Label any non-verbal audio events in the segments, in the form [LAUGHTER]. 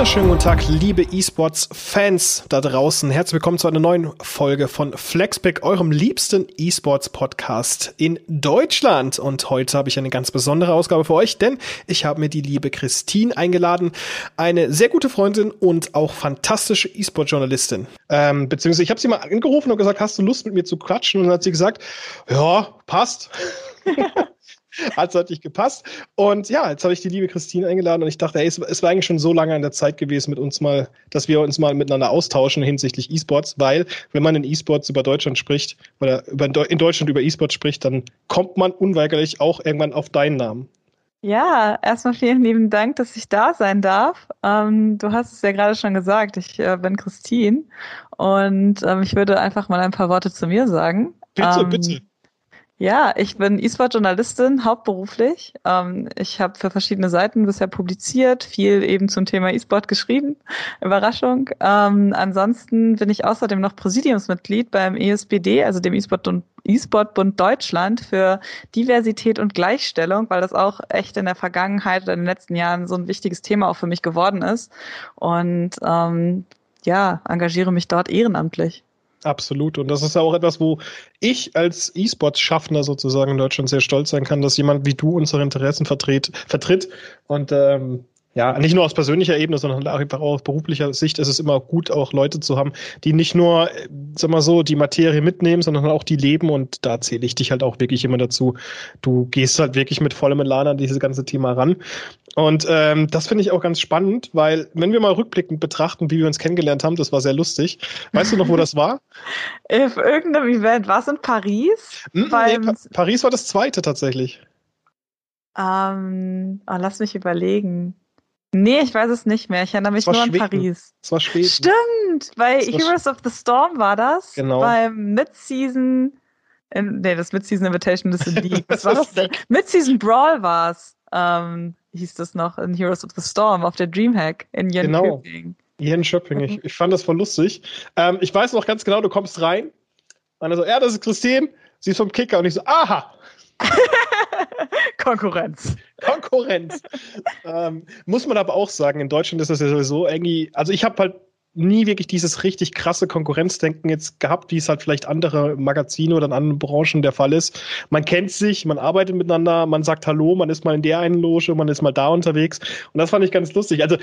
wunderschönen guten Tag, liebe E-Sports-Fans da draußen. Herzlich willkommen zu einer neuen Folge von Flexpick, eurem liebsten E-Sports-Podcast in Deutschland. Und heute habe ich eine ganz besondere Ausgabe für euch, denn ich habe mir die liebe Christine eingeladen, eine sehr gute Freundin und auch fantastische E-Sport-Journalistin. Ähm, beziehungsweise ich habe sie mal angerufen und gesagt, hast du Lust mit mir zu quatschen? Und dann hat sie gesagt, ja, passt. [LAUGHS] hat zeitlich gepasst. Und ja, jetzt habe ich die liebe Christine eingeladen und ich dachte, ey, es, es, war eigentlich schon so lange an der Zeit gewesen mit uns mal, dass wir uns mal miteinander austauschen hinsichtlich E-Sports, weil wenn man in E-Sports über Deutschland spricht oder über, in Deutschland über E-Sports spricht, dann kommt man unweigerlich auch irgendwann auf deinen Namen. Ja, erstmal vielen lieben Dank, dass ich da sein darf. Ähm, du hast es ja gerade schon gesagt, ich äh, bin Christine und ähm, ich würde einfach mal ein paar Worte zu mir sagen. Bitte, ähm, bitte. Ja, ich bin E-Sport-Journalistin, hauptberuflich. Ähm, ich habe für verschiedene Seiten bisher publiziert, viel eben zum Thema E-Sport geschrieben. [LAUGHS] Überraschung. Ähm, ansonsten bin ich außerdem noch Präsidiumsmitglied beim ESBD, also dem E-Sport-Bund Deutschland für Diversität und Gleichstellung, weil das auch echt in der Vergangenheit oder in den letzten Jahren so ein wichtiges Thema auch für mich geworden ist. Und ähm, ja, engagiere mich dort ehrenamtlich. Absolut. Und das ist ja auch etwas, wo ich als E-Sports-Schaffender sozusagen in Deutschland sehr stolz sein kann, dass jemand wie du unsere Interessen vertritt. vertritt. Und ähm, ja, nicht nur aus persönlicher Ebene, sondern auch aus beruflicher Sicht ist es immer gut, auch Leute zu haben, die nicht nur, sag mal so, die Materie mitnehmen, sondern auch die leben. Und da zähle ich dich halt auch wirklich immer dazu. Du gehst halt wirklich mit vollem Elan an dieses ganze Thema ran. Und ähm, das finde ich auch ganz spannend, weil wenn wir mal rückblickend betrachten, wie wir uns kennengelernt haben, das war sehr lustig. Weißt du noch, wo das war? [LAUGHS] Auf irgendeinem Event. War es in Paris? Mm, nee, pa Paris war das zweite tatsächlich. Ähm, oh, lass mich überlegen. Nee, ich weiß es nicht mehr. Ich erinnere mich nur Schweden. an Paris. Es war Schweden. Stimmt, bei Heroes of the Storm war das. Genau. Beim Mid-Season. Nee, das Mid-Season Invitation ist in League. [LAUGHS] Was war das denn? Mid-Season Brawl war es. Ähm, hieß das noch in Heroes of the Storm auf der Dreamhack in Jönköping. Genau. Jönköping. Ich, ich fand das voll lustig. Ähm, ich weiß noch ganz genau, du kommst rein. Und er so, ja, das ist Christine. Sie ist vom Kicker. Und ich so, aha. [LAUGHS] [LAUGHS] Konkurrenz. Konkurrenz. ähm, muss man aber auch sagen, in Deutschland ist das ja sowieso irgendwie, also ich habe halt nie wirklich dieses richtig krasse Konkurrenzdenken jetzt gehabt, wie es halt vielleicht andere Magazine oder in anderen Branchen der Fall ist. Man kennt sich, man arbeitet miteinander, man sagt Hallo, man ist mal in der einen Loge, man ist mal da unterwegs. Und das fand ich ganz lustig. Also,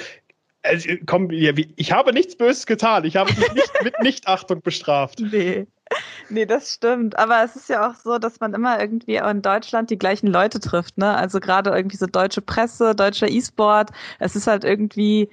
also komm, ich habe nichts Böses getan. Ich habe dich nicht mit Nichtachtung bestraft. Nee. Nee, das stimmt. Aber es ist ja auch so, dass man immer irgendwie in Deutschland die gleichen Leute trifft, ne? Also gerade irgendwie so deutsche Presse, deutscher E-Sport. Es ist halt irgendwie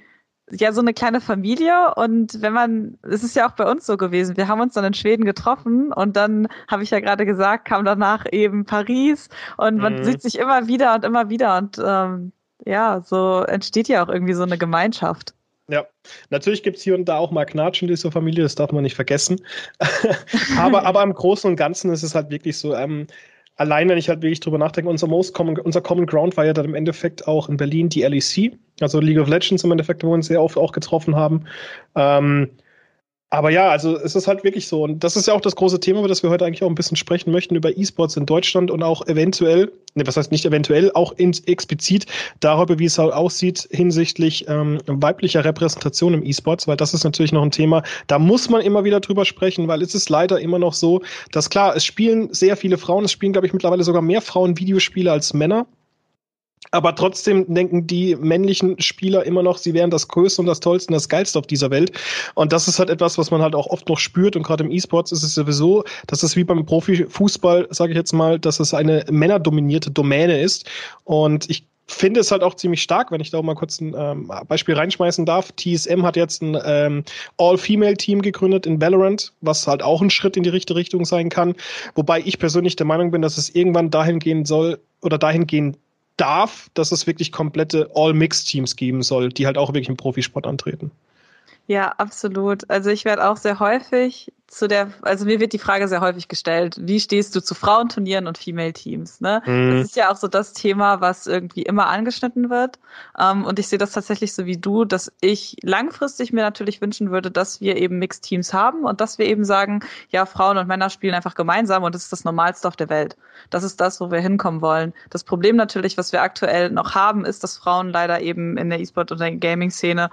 ja so eine kleine Familie und wenn man, es ist ja auch bei uns so gewesen, wir haben uns dann in Schweden getroffen und dann habe ich ja gerade gesagt, kam danach eben Paris und man mhm. sieht sich immer wieder und immer wieder und ähm, ja, so entsteht ja auch irgendwie so eine Gemeinschaft. Ja, natürlich gibt es hier und da auch mal Knatsch in dieser Familie, das darf man nicht vergessen. [LAUGHS] aber, aber im Großen und Ganzen ist es halt wirklich so, ähm, allein wenn ich halt wirklich drüber nachdenke, unser Most Common, unser Common Ground war ja dann im Endeffekt auch in Berlin die LEC, also League of Legends im Endeffekt, wo wir uns sehr oft auch getroffen haben. Ähm, aber ja, also es ist halt wirklich so. Und das ist ja auch das große Thema, über das wir heute eigentlich auch ein bisschen sprechen möchten, über E-Sports in Deutschland und auch eventuell, ne, was heißt nicht eventuell, auch in, explizit darüber, wie es halt aussieht hinsichtlich ähm, weiblicher Repräsentation im E-Sports, weil das ist natürlich noch ein Thema, da muss man immer wieder drüber sprechen, weil es ist leider immer noch so, dass klar, es spielen sehr viele Frauen, es spielen, glaube ich, mittlerweile sogar mehr Frauen Videospiele als Männer. Aber trotzdem denken die männlichen Spieler immer noch, sie wären das Größte und das Tollste und das Geilste auf dieser Welt. Und das ist halt etwas, was man halt auch oft noch spürt. Und gerade im E-Sports ist es sowieso, dass es wie beim Profifußball, sage ich jetzt mal, dass es eine männerdominierte Domäne ist. Und ich finde es halt auch ziemlich stark, wenn ich da auch mal kurz ein ähm, Beispiel reinschmeißen darf. TSM hat jetzt ein ähm, All-Female-Team gegründet in Valorant, was halt auch ein Schritt in die richtige Richtung sein kann. Wobei ich persönlich der Meinung bin, dass es irgendwann dahin gehen soll oder dahin gehen darf, dass es wirklich komplette All-Mix-Teams geben soll, die halt auch wirklich im Profisport antreten. Ja, absolut. Also ich werde auch sehr häufig zu der, also mir wird die Frage sehr häufig gestellt, wie stehst du zu Frauenturnieren und Female Teams? Ne? Mhm. Das ist ja auch so das Thema, was irgendwie immer angeschnitten wird. Um, ähm, und ich sehe das tatsächlich so wie du, dass ich langfristig mir natürlich wünschen würde, dass wir eben Mixed Teams haben und dass wir eben sagen, ja, Frauen und Männer spielen einfach gemeinsam und das ist das Normalste auf der Welt. Das ist das, wo wir hinkommen wollen. Das Problem natürlich, was wir aktuell noch haben, ist, dass Frauen leider eben in der E-Sport- und der Gaming-Szene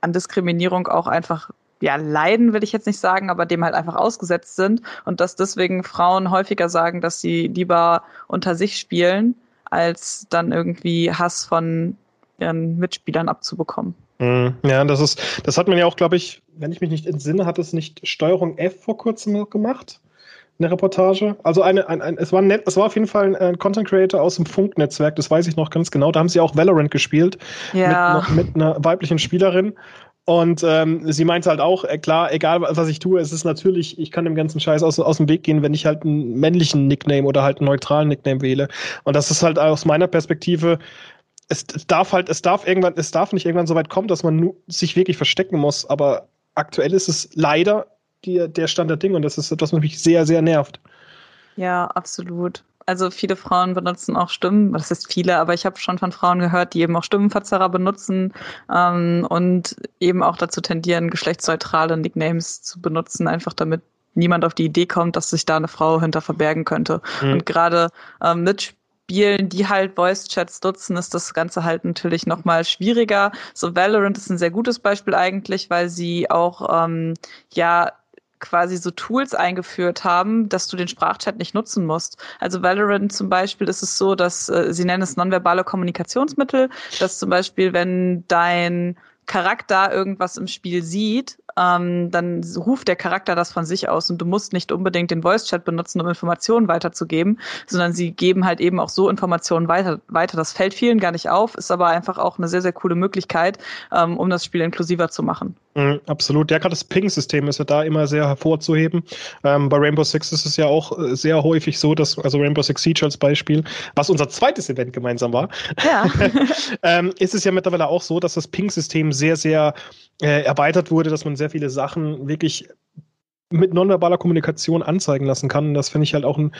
an Diskriminierung auch einfach ja, leiden will ich jetzt nicht sagen, aber dem halt einfach ausgesetzt sind und dass deswegen Frauen häufiger sagen, dass sie lieber unter sich spielen, als dann irgendwie Hass von ihren Mitspielern abzubekommen. Mhm. Ja, das ist, das hat man ja auch, glaube ich, wenn ich mich nicht entsinne, hat es nicht Steuerung F vor kurzem gemacht? Eine Reportage. Also eine, ein, ein, es war nett, es war auf jeden Fall ein Content Creator aus dem Funknetzwerk, das weiß ich noch ganz genau. Da haben sie auch Valorant gespielt ja. mit, mit einer weiblichen Spielerin. Und ähm, sie meinte halt auch, äh, klar, egal was ich tue, es ist natürlich, ich kann dem ganzen Scheiß aus, aus dem Weg gehen, wenn ich halt einen männlichen Nickname oder halt einen neutralen Nickname wähle. Und das ist halt aus meiner Perspektive, es, darf halt, es darf irgendwann, es darf nicht irgendwann so weit kommen, dass man sich wirklich verstecken muss. Aber aktuell ist es leider die, der Stand der Dinge und das ist etwas, was mich sehr, sehr nervt. Ja, absolut. Also viele Frauen benutzen auch Stimmen, das ist viele, aber ich habe schon von Frauen gehört, die eben auch Stimmenverzerrer benutzen ähm, und eben auch dazu tendieren, geschlechtsneutrale Nicknames zu benutzen, einfach damit niemand auf die Idee kommt, dass sich da eine Frau hinter verbergen könnte. Mhm. Und gerade ähm, mit Spielen, die halt Voice-Chats nutzen, ist das Ganze halt natürlich nochmal schwieriger. So Valorant ist ein sehr gutes Beispiel eigentlich, weil sie auch ähm, ja quasi so Tools eingeführt haben, dass du den Sprachchat nicht nutzen musst. Also Valorant zum Beispiel ist es so, dass äh, sie nennen es nonverbale Kommunikationsmittel, dass zum Beispiel, wenn dein Charakter irgendwas im Spiel sieht, ähm, dann ruft der Charakter das von sich aus und du musst nicht unbedingt den Voice-Chat benutzen, um Informationen weiterzugeben, sondern sie geben halt eben auch so Informationen weiter. weiter. Das fällt vielen gar nicht auf, ist aber einfach auch eine sehr, sehr coole Möglichkeit, ähm, um das Spiel inklusiver zu machen. Mhm, absolut. Ja, gerade das Ping-System ist ja da immer sehr hervorzuheben. Ähm, bei Rainbow Six ist es ja auch äh, sehr häufig so, dass, also Rainbow Six Siege als Beispiel, was unser zweites Event gemeinsam war, ja. [LAUGHS] ähm, ist es ja mittlerweile auch so, dass das Ping-System sehr, sehr äh, erweitert wurde, dass man sehr viele Sachen wirklich mit nonverbaler Kommunikation anzeigen lassen kann. Und das finde ich halt auch ein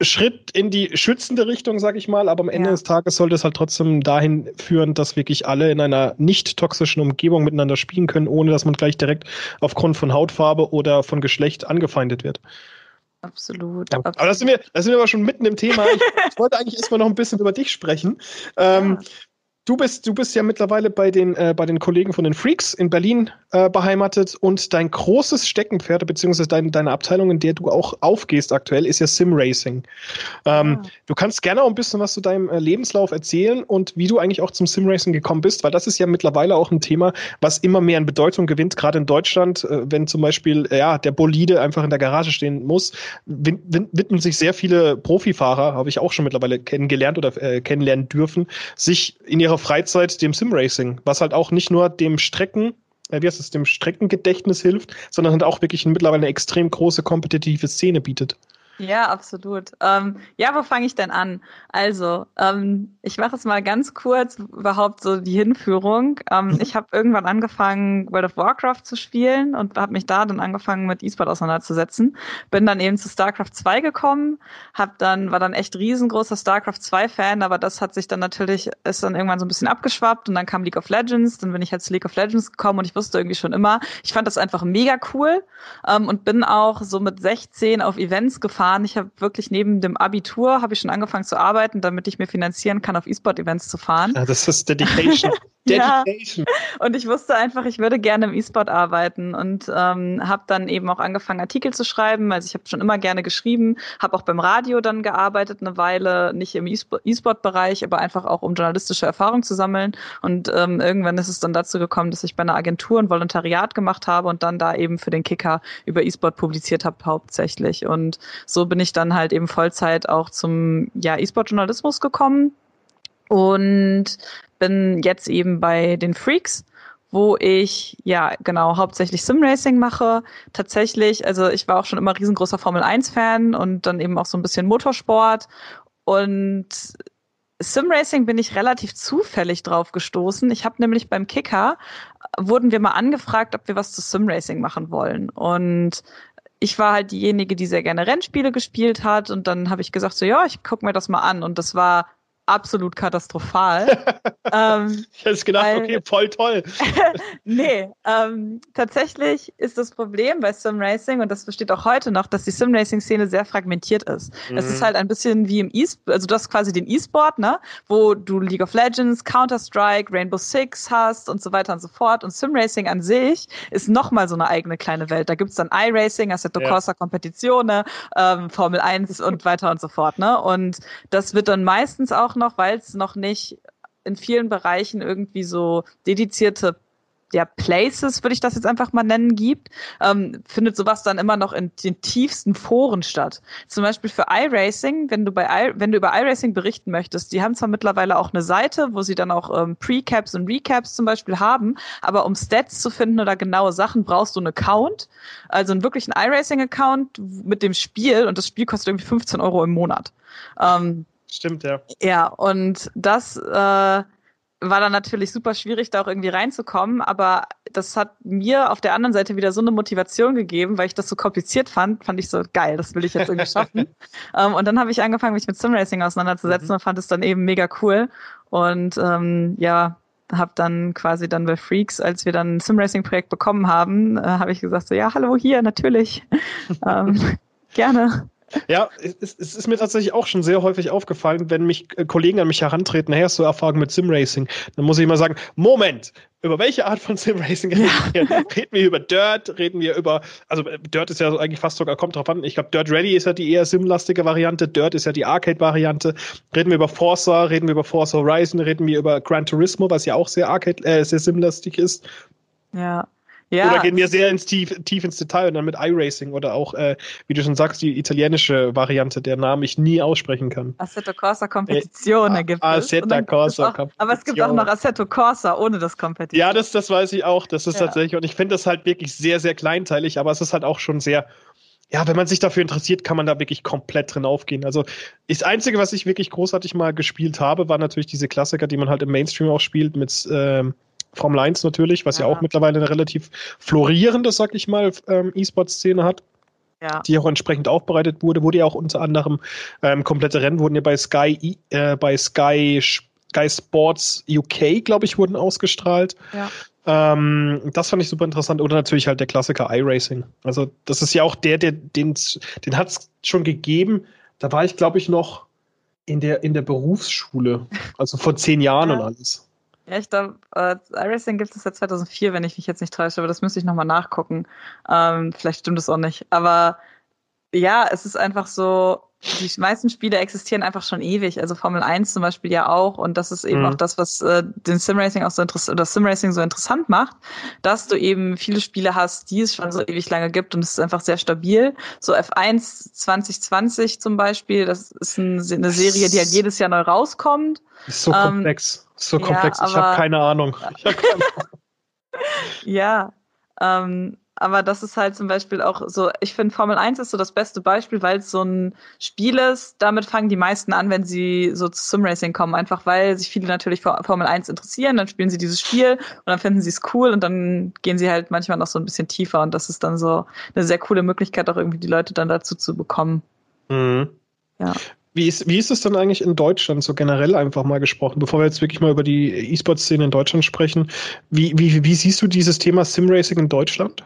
Schritt in die schützende Richtung, sag ich mal, aber am Ende ja. des Tages sollte es halt trotzdem dahin führen, dass wirklich alle in einer nicht toxischen Umgebung miteinander spielen können, ohne dass man gleich direkt aufgrund von Hautfarbe oder von Geschlecht angefeindet wird. Absolut. Ja, aber das sind, wir, das sind wir aber schon mitten im Thema. Ich, ich wollte eigentlich erstmal noch ein bisschen über dich sprechen. Ähm, ja. Du bist, du bist ja mittlerweile bei den, äh, bei den Kollegen von den Freaks in Berlin äh, beheimatet und dein großes Steckenpferd, beziehungsweise dein, deine Abteilung, in der du auch aufgehst aktuell, ist ja Sim Racing. Ähm, ah. Du kannst gerne auch ein bisschen was zu deinem äh, Lebenslauf erzählen und wie du eigentlich auch zum Sim Racing gekommen bist, weil das ist ja mittlerweile auch ein Thema, was immer mehr an Bedeutung gewinnt, gerade in Deutschland, äh, wenn zum Beispiel ja, der Bolide einfach in der Garage stehen muss, widmen sich sehr viele Profifahrer, habe ich auch schon mittlerweile kennengelernt oder äh, kennenlernen dürfen, sich in ihrer Freizeit dem Simracing, was halt auch nicht nur dem Strecken, äh, wie heißt es, dem Streckengedächtnis hilft, sondern halt auch wirklich mittlerweile eine extrem große kompetitive Szene bietet. Ja, absolut. Ähm, ja, wo fange ich denn an? Also, ähm, ich mache es mal ganz kurz, überhaupt so die Hinführung. Ähm, mhm. Ich habe irgendwann angefangen, World of Warcraft zu spielen und habe mich da dann angefangen, mit E-Sport auseinanderzusetzen. Bin dann eben zu StarCraft 2 gekommen, hab dann, war dann echt riesengroßer StarCraft 2-Fan, aber das hat sich dann natürlich, ist dann irgendwann so ein bisschen abgeschwappt und dann kam League of Legends, dann bin ich halt zu League of Legends gekommen und ich wusste irgendwie schon immer, ich fand das einfach mega cool ähm, und bin auch so mit 16 auf Events gefahren gefahren. Ich habe wirklich neben dem Abitur habe ich schon angefangen zu arbeiten, damit ich mir finanzieren kann, auf E-Sport-Events zu fahren. Ja, das ist Dedication. [LAUGHS] Dedication. Ja. Und ich wusste einfach, ich würde gerne im E-Sport arbeiten und ähm, habe dann eben auch angefangen, Artikel zu schreiben. Also ich habe schon immer gerne geschrieben, habe auch beim Radio dann gearbeitet eine Weile, nicht im E-Sport-Bereich, aber einfach auch um journalistische Erfahrung zu sammeln. Und ähm, irgendwann ist es dann dazu gekommen, dass ich bei einer Agentur ein Volontariat gemacht habe und dann da eben für den Kicker über E-Sport publiziert habe hauptsächlich. Und so bin ich dann halt eben Vollzeit auch zum ja, E-Sport-Journalismus gekommen und bin jetzt eben bei den Freaks wo ich ja genau hauptsächlich Simracing mache. Tatsächlich, also ich war auch schon immer riesengroßer Formel 1 Fan und dann eben auch so ein bisschen Motorsport und Simracing bin ich relativ zufällig drauf gestoßen. Ich habe nämlich beim Kicker wurden wir mal angefragt, ob wir was zu Simracing machen wollen. Und ich war halt diejenige, die sehr gerne Rennspiele gespielt hat und dann habe ich gesagt, so ja, ich guck mir das mal an und das war absolut katastrophal. [LAUGHS] ähm, ich hätte gedacht, weil, okay, voll toll. [LAUGHS] nee, ähm, tatsächlich ist das Problem bei Sim Racing, und das besteht auch heute noch, dass die Sim Racing Szene sehr fragmentiert ist. Mhm. Es ist mhm. halt ein bisschen wie im e also du hast quasi den E-Sport, ne, wo du League of Legends, Counter-Strike, Rainbow Six hast und so weiter und so fort. Und Sim Racing an sich ist nochmal so eine eigene kleine Welt. Da gibt's dann iRacing, Assetto ja. Corsa Competizione, ähm, Formel 1 und weiter und so fort, ne? Und das wird dann meistens auch noch, weil es noch nicht in vielen Bereichen irgendwie so dedizierte ja, Places, würde ich das jetzt einfach mal nennen, gibt, ähm, findet sowas dann immer noch in den tiefsten Foren statt. Zum Beispiel für iRacing, wenn du bei I, wenn du über iRacing berichten möchtest, die haben zwar mittlerweile auch eine Seite, wo sie dann auch ähm, Precaps und Recaps zum Beispiel haben, aber um Stats zu finden oder genaue Sachen, brauchst du einen Account, also einen wirklichen iRacing-Account mit dem Spiel und das Spiel kostet irgendwie 15 Euro im Monat. Ähm, Stimmt, ja. Ja, und das äh, war dann natürlich super schwierig, da auch irgendwie reinzukommen, aber das hat mir auf der anderen Seite wieder so eine Motivation gegeben, weil ich das so kompliziert fand, fand ich so geil, das will ich jetzt irgendwie schaffen. [LAUGHS] ähm, und dann habe ich angefangen, mich mit Simracing auseinanderzusetzen mhm. und fand es dann eben mega cool. Und ähm, ja, habe dann quasi dann bei Freaks, als wir dann ein Simracing-Projekt bekommen haben, äh, habe ich gesagt so, ja, hallo, hier, natürlich. [LAUGHS] ähm, gerne. Ja, es, es, ist mir tatsächlich auch schon sehr häufig aufgefallen, wenn mich äh, Kollegen an mich herantreten, hey, hast du Erfahrung mit Simracing? Dann muss ich immer sagen, Moment, über welche Art von Simracing [LAUGHS] reden wir? reden wir über Dirt? Reden wir über, also äh, Dirt ist ja eigentlich fast sogar, kommt drauf an, ich glaube, Dirt Rally ist ja die eher simlastige Variante, Dirt ist ja die Arcade-Variante. Reden wir über Forza, reden wir über Forza Horizon, reden wir über Gran Turismo, was ja auch sehr Arcade, äh, sehr simlastig ist. Ja. Ja. Oder gehen wir sehr ins tief, tief ins Detail und dann mit iRacing oder auch, äh, wie du schon sagst, die italienische Variante, der Namen ich nie aussprechen kann. Assetto Corsa Competizione äh, gibt es. Assetto Corsa Competizione. Aber es gibt auch noch Assetto Corsa ohne das Competizione. Ja, das, das weiß ich auch. Das ist ja. tatsächlich, und ich finde das halt wirklich sehr, sehr kleinteilig, aber es ist halt auch schon sehr, ja, wenn man sich dafür interessiert, kann man da wirklich komplett drin aufgehen. Also das Einzige, was ich wirklich großartig mal gespielt habe, war natürlich diese Klassiker, die man halt im Mainstream auch spielt mit ähm, Formel 1 natürlich, was ja, ja auch mittlerweile eine relativ florierende, sag ich mal, ähm, E-Sport-Szene hat. Ja. die auch entsprechend aufbereitet wurde, wurde ja auch unter anderem ähm, komplette Rennen wurden ja bei Sky äh, bei Sky Sky Sports UK, glaube ich, wurden ausgestrahlt. Ja. Ähm, das fand ich super interessant. Oder natürlich halt der Klassiker iRacing. Also das ist ja auch der, der den, den hat es schon gegeben. Da war ich, glaube ich, noch in der in der Berufsschule, also vor zehn Jahren ja. und alles. Ja, ich glaube, äh, iRacing gibt es seit 2004, wenn ich mich jetzt nicht täusche, aber das müsste ich nochmal nachgucken. Ähm, vielleicht stimmt es auch nicht. Aber ja, es ist einfach so, die meisten Spiele existieren einfach schon ewig. Also Formel 1 zum Beispiel ja auch. Und das ist eben mhm. auch das, was äh, den Simracing auch so interessant oder Simracing so interessant macht, dass du eben viele Spiele hast, die es schon so ewig lange gibt und es ist einfach sehr stabil. So F1 2020 zum Beispiel, das ist ein, eine Serie, die halt jedes Jahr neu rauskommt. Ist so ähm, komplex. So komplex. Ja, ich habe keine Ahnung. [LAUGHS] Ja, ja ähm, aber das ist halt zum Beispiel auch so, ich finde Formel 1 ist so das beste Beispiel, weil es so ein Spiel ist, damit fangen die meisten an, wenn sie so zu Simracing kommen, einfach weil sich viele natürlich für Formel 1 interessieren, dann spielen sie dieses Spiel und dann finden sie es cool und dann gehen sie halt manchmal noch so ein bisschen tiefer und das ist dann so eine sehr coole Möglichkeit, auch irgendwie die Leute dann dazu zu bekommen. Mhm. Ja. Wie ist, wie ist es denn eigentlich in Deutschland so generell einfach mal gesprochen, bevor wir jetzt wirklich mal über die E-Sport-Szene in Deutschland sprechen? Wie, wie, wie siehst du dieses Thema Simracing in Deutschland?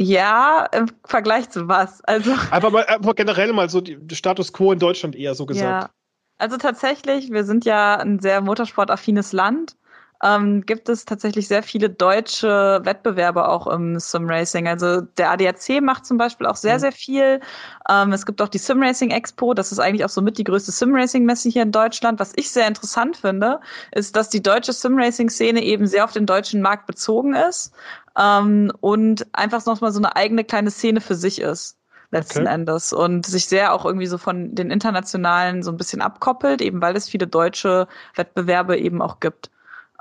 Ja, im Vergleich zu was? Also [LAUGHS] einfach mal einfach generell mal so die, Status quo in Deutschland eher so gesagt. Ja. Also tatsächlich, wir sind ja ein sehr motorsportaffines Land ähm, gibt es tatsächlich sehr viele deutsche Wettbewerbe auch im Simracing. Also der ADAC macht zum Beispiel auch sehr, mhm. sehr viel. Ähm, es gibt auch die Simracing Expo. Das ist eigentlich auch so mit die größte Simracing-Messe hier in Deutschland. Was ich sehr interessant finde, ist, dass die deutsche Simracing-Szene eben sehr auf den deutschen Markt bezogen ist ähm, und einfach noch mal so eine eigene kleine Szene für sich ist letzten okay. Endes und sich sehr auch irgendwie so von den internationalen so ein bisschen abkoppelt, eben weil es viele deutsche Wettbewerbe eben auch gibt.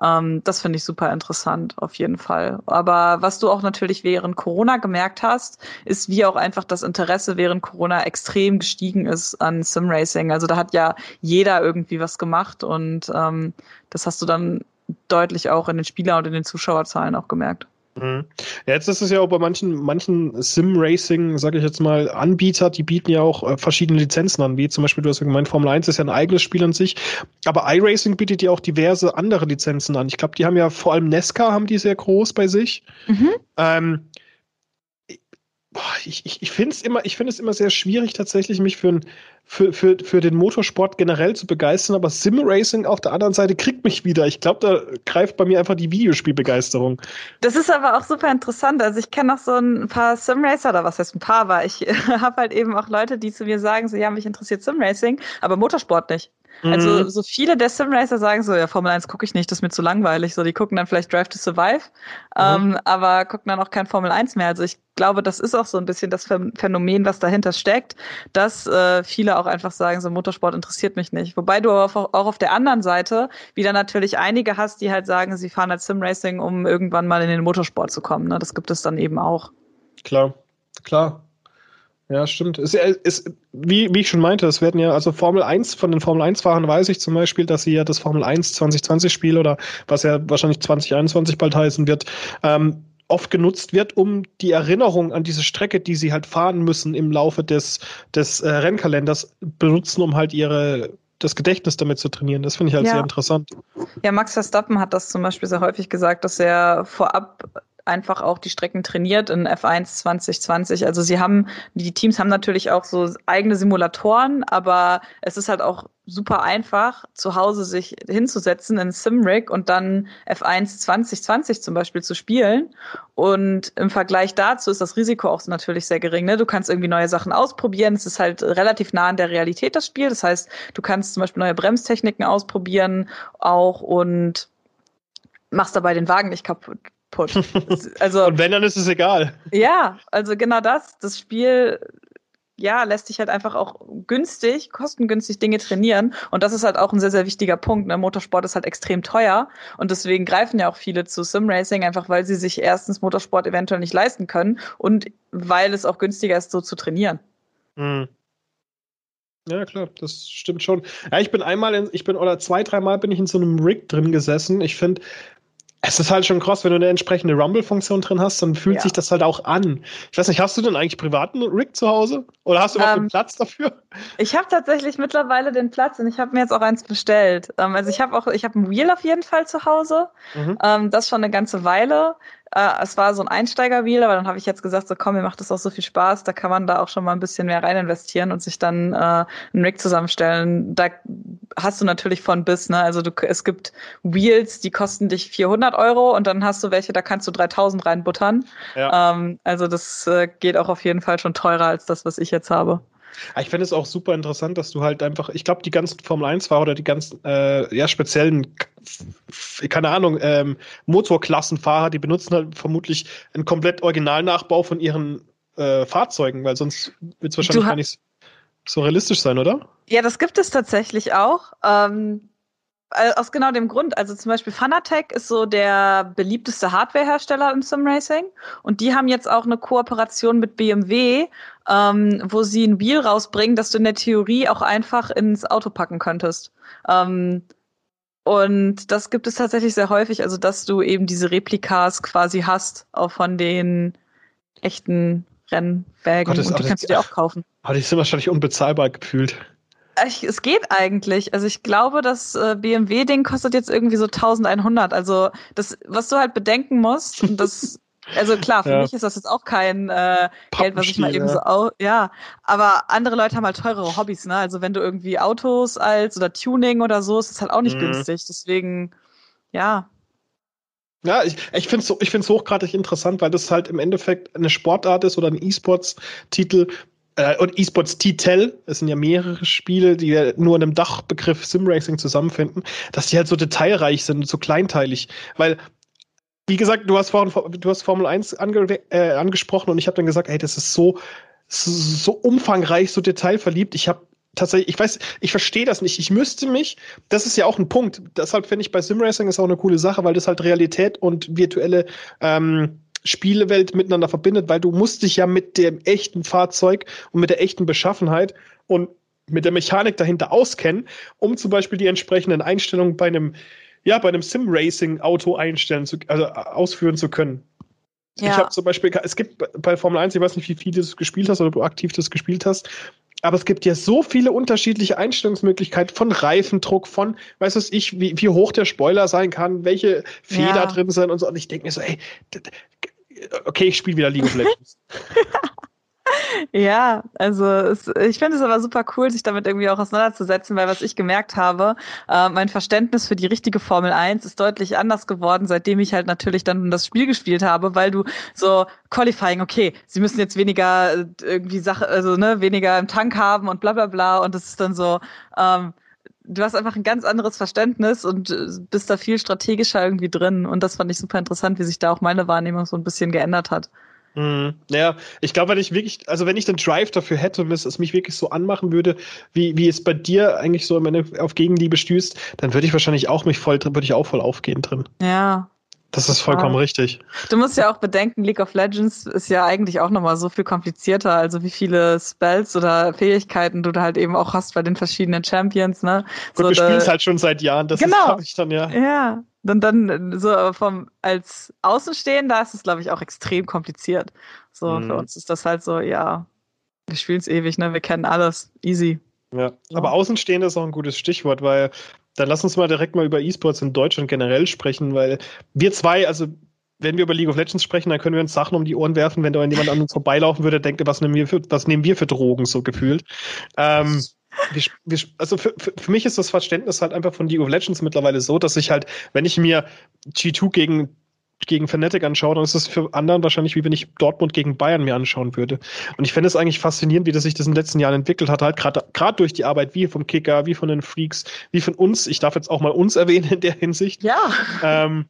Ähm, das finde ich super interessant, auf jeden Fall. Aber was du auch natürlich während Corona gemerkt hast, ist, wie auch einfach das Interesse während Corona extrem gestiegen ist an Simracing. Also da hat ja jeder irgendwie was gemacht und ähm, das hast du dann deutlich auch in den Spieler- und in den Zuschauerzahlen auch gemerkt. Mhm. Ja, jetzt ist es ja auch bei manchen, manchen Sim-Racing, sage ich jetzt mal, Anbieter, die bieten ja auch äh, verschiedene Lizenzen an, wie zum Beispiel, du hast ja gemeint, Formel 1 ist ja ein eigenes Spiel an sich, aber iRacing bietet ja auch diverse andere Lizenzen an. Ich glaube, die haben ja vor allem Nesca haben die sehr groß bei sich. Mhm. Ähm, ich, ich, ich finde es immer, ich finde es immer sehr schwierig, tatsächlich mich für, ein, für, für, für den Motorsport generell zu begeistern, aber Sim-Racing auf der anderen Seite kriegt mich wieder. Ich glaube, da greift bei mir einfach die Videospielbegeisterung. Das ist aber auch super interessant. Also ich kenne noch so ein paar Sim-Racer, oder was heißt ein paar, aber ich [LAUGHS] habe halt eben auch Leute, die zu mir sagen, so, ja, mich interessiert Sim-Racing, aber Motorsport nicht. Also mhm. so viele der Simracer sagen so, ja, Formel 1 gucke ich nicht, das ist mir zu langweilig. So, die gucken dann vielleicht Drive to Survive, mhm. ähm, aber gucken dann auch kein Formel 1 mehr. Also ich glaube, das ist auch so ein bisschen das Phänomen, was dahinter steckt, dass äh, viele auch einfach sagen, so Motorsport interessiert mich nicht. Wobei du auch, auch auf der anderen Seite wieder natürlich einige hast, die halt sagen, sie fahren als Simracing, um irgendwann mal in den Motorsport zu kommen. Ne? Das gibt es dann eben auch. Klar, klar. Ja, stimmt. Es ist, wie, wie ich schon meinte, es werden ja, also Formel 1, von den Formel 1-Fahrern weiß ich zum Beispiel, dass sie ja das Formel 1 2020 Spiel oder was ja wahrscheinlich 2021 bald heißen wird, ähm, oft genutzt wird, um die Erinnerung an diese Strecke, die sie halt fahren müssen im Laufe des, des äh, Rennkalenders, benutzen, um halt ihre das Gedächtnis damit zu trainieren. Das finde ich halt ja. sehr interessant. Ja, Max Verstappen hat das zum Beispiel sehr häufig gesagt, dass er vorab einfach auch die Strecken trainiert in F1 2020. Also sie haben, die Teams haben natürlich auch so eigene Simulatoren, aber es ist halt auch super einfach, zu Hause sich hinzusetzen in Simrig und dann F1 2020 zum Beispiel zu spielen. Und im Vergleich dazu ist das Risiko auch natürlich sehr gering. Ne? Du kannst irgendwie neue Sachen ausprobieren. Es ist halt relativ nah an der Realität, das Spiel. Das heißt, du kannst zum Beispiel neue Bremstechniken ausprobieren auch und machst dabei den Wagen nicht kaputt kaputt. Also, [LAUGHS] und wenn, dann ist es egal. Ja, also genau das. Das Spiel ja, lässt sich halt einfach auch günstig, kostengünstig Dinge trainieren. Und das ist halt auch ein sehr, sehr wichtiger Punkt. Ne? Motorsport ist halt extrem teuer. Und deswegen greifen ja auch viele zu Simracing, einfach weil sie sich erstens Motorsport eventuell nicht leisten können und weil es auch günstiger ist, so zu trainieren. Mhm. Ja, klar, das stimmt schon. Ja, ich bin einmal in, ich bin, oder zwei, dreimal bin ich in so einem Rig drin gesessen. Ich finde, es ist halt schon krass, wenn du eine entsprechende Rumble-Funktion drin hast, dann fühlt ja. sich das halt auch an. Ich weiß nicht, hast du denn eigentlich privaten Rig zu Hause? Oder hast du überhaupt ähm, den Platz dafür? Ich habe tatsächlich mittlerweile den Platz und ich habe mir jetzt auch eins bestellt. Ähm, also ich habe auch, ich habe ein Wheel auf jeden Fall zu Hause. Mhm. Ähm, das schon eine ganze Weile. Äh, es war so ein Einsteigerwheel, aber dann habe ich jetzt gesagt, so komm, mir macht das auch so viel Spaß, da kann man da auch schon mal ein bisschen mehr rein investieren und sich dann äh, einen Rig zusammenstellen. Da hast du natürlich von bis, ne? Also du, es gibt Wheels, die kosten dich 400 Euro und dann hast du welche, da kannst du 3000 reinbuttern. Ja. Ähm, also das äh, geht auch auf jeden Fall schon teurer als das, was ich jetzt habe. Ich finde es auch super interessant, dass du halt einfach, ich glaube, die ganzen Formel 1-Fahrer oder die ganzen äh, ja, speziellen, keine Ahnung, ähm, Motorklassenfahrer, die benutzen halt vermutlich einen komplett Originalnachbau von ihren äh, Fahrzeugen, weil sonst wird es wahrscheinlich gar nicht so realistisch sein, oder? Ja, das gibt es tatsächlich auch. Ähm, äh, aus genau dem Grund. Also zum Beispiel Fanatec ist so der beliebteste Hardwarehersteller im Simracing und die haben jetzt auch eine Kooperation mit BMW, ähm, wo sie ein Wheel rausbringen, das du in der Theorie auch einfach ins Auto packen könntest. Ähm, und das gibt es tatsächlich sehr häufig, also dass du eben diese Replikas quasi hast, auch von den echten Rennwägen. Gott, und die kannst du dir auch kaufen. Aber die sind wahrscheinlich unbezahlbar gefühlt. Ich, es geht eigentlich. Also ich glaube, das äh, BMW-Ding kostet jetzt irgendwie so 1100. Also das, was du halt bedenken musst, und das, [LAUGHS] also klar, für ja. mich ist das jetzt auch kein äh, Geld, was ich mal eben so, au ja. Aber andere Leute haben halt teurere Hobbys, ne? Also wenn du irgendwie Autos als oder Tuning oder so, ist es halt auch nicht mhm. günstig. Deswegen, ja. Ja, ich, ich finde es ich find's hochgradig interessant, weil das halt im Endeffekt eine Sportart ist oder ein E-Sports-Titel, äh, und eSports T-Tel, es sind ja mehrere Spiele, die ja nur in einem Dachbegriff Simracing zusammenfinden, dass die halt so detailreich sind so kleinteilig. Weil, wie gesagt, du hast vorhin du hast Formel 1 ange äh, angesprochen und ich habe dann gesagt, ey, das ist so, so umfangreich, so detailverliebt. Ich habe tatsächlich, ich weiß, ich verstehe das nicht. Ich müsste mich, das ist ja auch ein Punkt. Deshalb finde ich bei Simracing ist auch eine coole Sache, weil das halt Realität und virtuelle ähm, Spielewelt miteinander verbindet, weil du musst dich ja mit dem echten Fahrzeug und mit der echten Beschaffenheit und mit der Mechanik dahinter auskennen, um zum Beispiel die entsprechenden Einstellungen bei einem ja, bei einem Sim-Racing-Auto einstellen, zu, also ausführen zu können. Ja. Ich habe zum Beispiel, es gibt bei Formel 1, ich weiß nicht, wie viel du das gespielt hast oder du aktiv das gespielt hast, aber es gibt ja so viele unterschiedliche Einstellungsmöglichkeiten von Reifendruck, von, weißt du ich, wie, wie hoch der Spoiler sein kann, welche Feder ja. drin sind und so. Und ich denke mir so, ey, okay, ich spiele wieder League of Legends. [LAUGHS] Ja, also es, ich finde es aber super cool, sich damit irgendwie auch auseinanderzusetzen, weil was ich gemerkt habe, äh, mein Verständnis für die richtige Formel 1 ist deutlich anders geworden, seitdem ich halt natürlich dann das Spiel gespielt habe, weil du so Qualifying, okay, sie müssen jetzt weniger äh, irgendwie Sache, also ne, weniger im Tank haben und bla bla bla und das ist dann so, ähm, du hast einfach ein ganz anderes Verständnis und äh, bist da viel strategischer irgendwie drin und das fand ich super interessant, wie sich da auch meine Wahrnehmung so ein bisschen geändert hat. Mhm. Ja, ich glaube, wenn ich wirklich, also wenn ich den Drive dafür hätte und es, es mich wirklich so anmachen würde, wie, wie es bei dir eigentlich so wenn du auf Gegenliebe stößt, dann würde ich wahrscheinlich auch mich voll, würde ich auch voll aufgehen drin. Ja. Das ist vollkommen ja. richtig. Du musst ja auch bedenken, League of Legends ist ja eigentlich auch nochmal so viel komplizierter, also wie viele Spells oder Fähigkeiten du da halt eben auch hast bei den verschiedenen Champions, ne? Gut, so, wir spielen es halt schon seit Jahren, das genau. ist, ich dann, ja. Ja, dann, dann so vom als Außenstehender ist es, glaube ich, auch extrem kompliziert. So, mhm. für uns ist das halt so, ja, wir spielen es ewig, ne? Wir kennen alles. Easy. Ja, aber Außenstehender ist auch ein gutes Stichwort, weil dann lass uns mal direkt mal über E-Sports in Deutschland generell sprechen, weil wir zwei, also wenn wir über League of Legends sprechen, dann können wir uns Sachen um die Ohren werfen, wenn da jemand an uns vorbeilaufen würde, denkt, was nehmen wir für, was nehmen wir für Drogen, so gefühlt. Ähm, wir, wir, also für, für, mich ist das Verständnis halt einfach von League of Legends mittlerweile so, dass ich halt, wenn ich mir G2 gegen gegen Fnatic anschaue, dann ist das für anderen wahrscheinlich wie wenn ich Dortmund gegen Bayern mir anschauen würde. Und ich fände es eigentlich faszinierend, wie das sich das in den letzten Jahren entwickelt hat, halt gerade gerade durch die Arbeit wie vom Kicker, wie von den Freaks, wie von uns. Ich darf jetzt auch mal uns erwähnen in der Hinsicht. Ja. Ähm,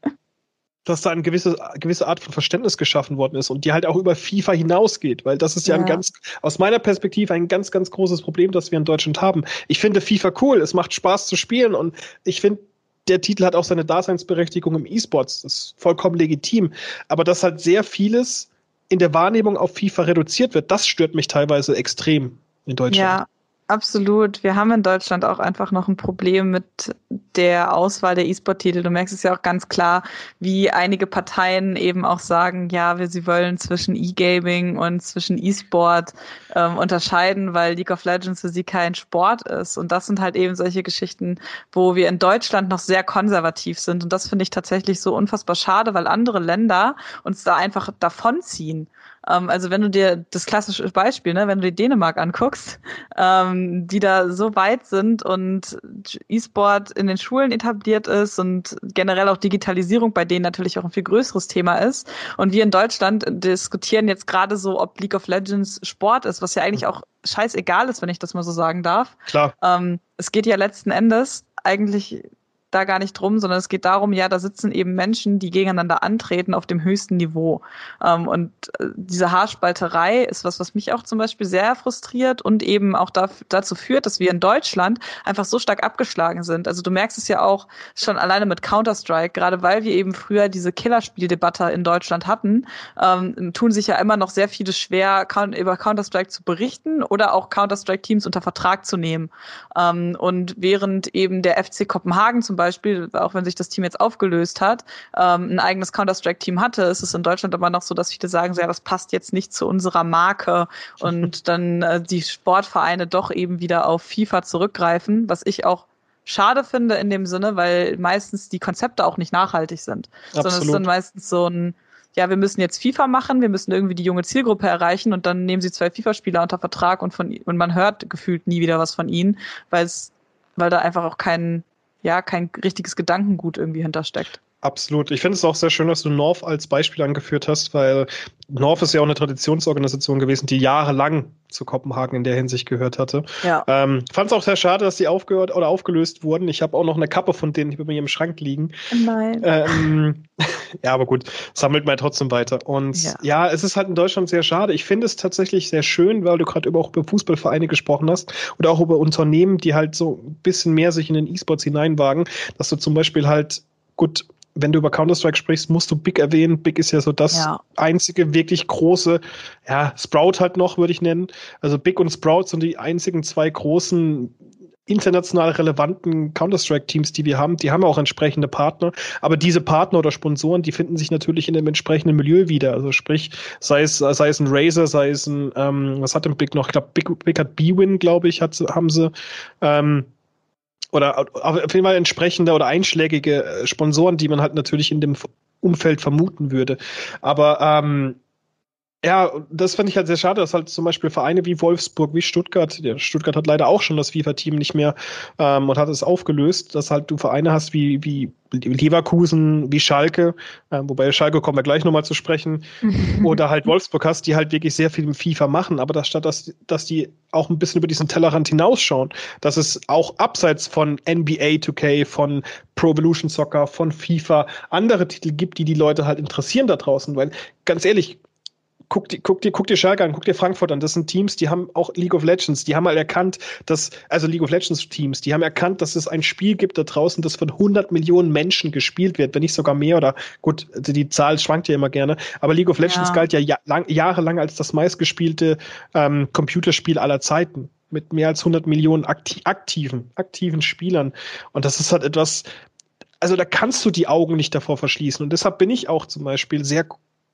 dass da eine gewisse, gewisse Art von Verständnis geschaffen worden ist und die halt auch über FIFA hinausgeht, weil das ist ja, ja, ein ganz, aus meiner Perspektive ein ganz, ganz großes Problem, das wir in Deutschland haben. Ich finde FIFA cool, es macht Spaß zu spielen und ich finde, der Titel hat auch seine Daseinsberechtigung im E-Sports, das ist vollkommen legitim, aber dass halt sehr vieles in der Wahrnehmung auf FIFA reduziert wird, das stört mich teilweise extrem in Deutschland. Ja, Absolut. Wir haben in Deutschland auch einfach noch ein Problem mit der Auswahl der E-Sport-Titel. Du merkst es ja auch ganz klar, wie einige Parteien eben auch sagen, ja, wir, sie wollen zwischen E-Gaming und zwischen E-Sport ähm, unterscheiden, weil League of Legends für sie kein Sport ist. Und das sind halt eben solche Geschichten, wo wir in Deutschland noch sehr konservativ sind. Und das finde ich tatsächlich so unfassbar schade, weil andere Länder uns da einfach davonziehen. Ähm, also wenn du dir das klassische Beispiel, ne, wenn du dir Dänemark anguckst, ähm, die da so weit sind und E-Sport in den Schulen etabliert ist und generell auch Digitalisierung bei denen natürlich auch ein viel größeres Thema ist. Und wir in Deutschland diskutieren jetzt gerade so, ob League of Legends Sport ist, was ja eigentlich auch scheißegal ist, wenn ich das mal so sagen darf. Klar. Ähm, es geht ja letzten Endes eigentlich da gar nicht drum, sondern es geht darum, ja, da sitzen eben Menschen, die gegeneinander antreten auf dem höchsten Niveau. Ähm, und äh, diese Haarspalterei ist was, was mich auch zum Beispiel sehr frustriert und eben auch da, dazu führt, dass wir in Deutschland einfach so stark abgeschlagen sind. Also du merkst es ja auch schon alleine mit Counter-Strike, gerade weil wir eben früher diese Killerspieldebatte in Deutschland hatten, ähm, tun sich ja immer noch sehr viele schwer, über Counter-Strike zu berichten oder auch Counter-Strike-Teams unter Vertrag zu nehmen. Ähm, und während eben der FC Kopenhagen zum Beispiel, auch wenn sich das Team jetzt aufgelöst hat, ähm, ein eigenes Counter-Strike-Team hatte, ist es in Deutschland aber noch so, dass viele sagen, ja, das passt jetzt nicht zu unserer Marke [LAUGHS] und dann äh, die Sportvereine doch eben wieder auf FIFA zurückgreifen, was ich auch schade finde in dem Sinne, weil meistens die Konzepte auch nicht nachhaltig sind, Absolut. sondern es ist dann meistens so ein ja, wir müssen jetzt FIFA machen, wir müssen irgendwie die junge Zielgruppe erreichen und dann nehmen sie zwei FIFA-Spieler unter Vertrag und von und man hört gefühlt nie wieder was von ihnen, weil es, weil da einfach auch kein, ja kein richtiges Gedankengut irgendwie hintersteckt. Absolut. Ich finde es auch sehr schön, dass du North als Beispiel angeführt hast, weil North ist ja auch eine Traditionsorganisation gewesen, die jahrelang zu Kopenhagen in der Hinsicht gehört hatte. Ja. Ähm, Fand es auch sehr schade, dass die aufgehört oder aufgelöst wurden. Ich habe auch noch eine Kappe von denen über mir im Schrank liegen. Nein. Ähm, [LAUGHS] ja, aber gut, sammelt man trotzdem weiter. Und ja. ja. es ist halt in Deutschland sehr schade. Ich finde es tatsächlich sehr schön, weil du gerade über, auch über Fußballvereine gesprochen hast oder auch über Unternehmen, die halt so ein bisschen mehr sich in den E-Sports hineinwagen, dass du zum Beispiel halt gut wenn du über Counter-Strike sprichst, musst du Big erwähnen. Big ist ja so das ja. einzige wirklich große, ja, Sprout halt noch, würde ich nennen. Also Big und Sprout sind die einzigen zwei großen international relevanten Counter-Strike-Teams, die wir haben, die haben auch entsprechende Partner. Aber diese Partner oder Sponsoren, die finden sich natürlich in dem entsprechenden Milieu wieder. Also sprich, sei es, sei es ein Razer, sei es ein, ähm, was hat denn Big noch? Ich glaube, Big, Big hat B-Win, glaube ich, hat, haben sie. Ähm, oder auf jeden Fall entsprechende oder einschlägige äh, Sponsoren, die man halt natürlich in dem Umfeld vermuten würde. Aber ähm, ja, das fand ich halt sehr schade, dass halt zum Beispiel Vereine wie Wolfsburg, wie Stuttgart, ja, Stuttgart hat leider auch schon das FIFA-Team nicht mehr ähm, und hat es aufgelöst, dass halt du Vereine hast wie, wie Leverkusen, wie Schalke, äh, wobei Schalke kommen wir gleich nochmal zu sprechen, [LAUGHS] oder halt Wolfsburg hast, die halt wirklich sehr viel im FIFA machen, aber das statt, dass, dass die auch ein bisschen über diesen Tellerrand hinausschauen, dass es auch abseits von NBA 2K, von Pro Evolution Soccer, von FIFA andere Titel gibt, die die Leute halt interessieren da draußen, weil ganz ehrlich, guck, dir, guck, dir, guck dir Schalke an, guck dir Frankfurt an. Das sind Teams, die haben auch League of Legends, die haben mal erkannt, dass, also League of Legends Teams, die haben erkannt, dass es ein Spiel gibt da draußen, das von 100 Millionen Menschen gespielt wird, wenn nicht sogar mehr oder, gut, die Zahl schwankt ja immer gerne, aber League of Legends ja. galt ja, ja lang, jahrelang als das meistgespielte ähm, Computerspiel aller Zeiten mit mehr als 100 Millionen akti aktiven, aktiven Spielern. Und das ist halt etwas, also da kannst du die Augen nicht davor verschließen. Und deshalb bin ich auch zum Beispiel sehr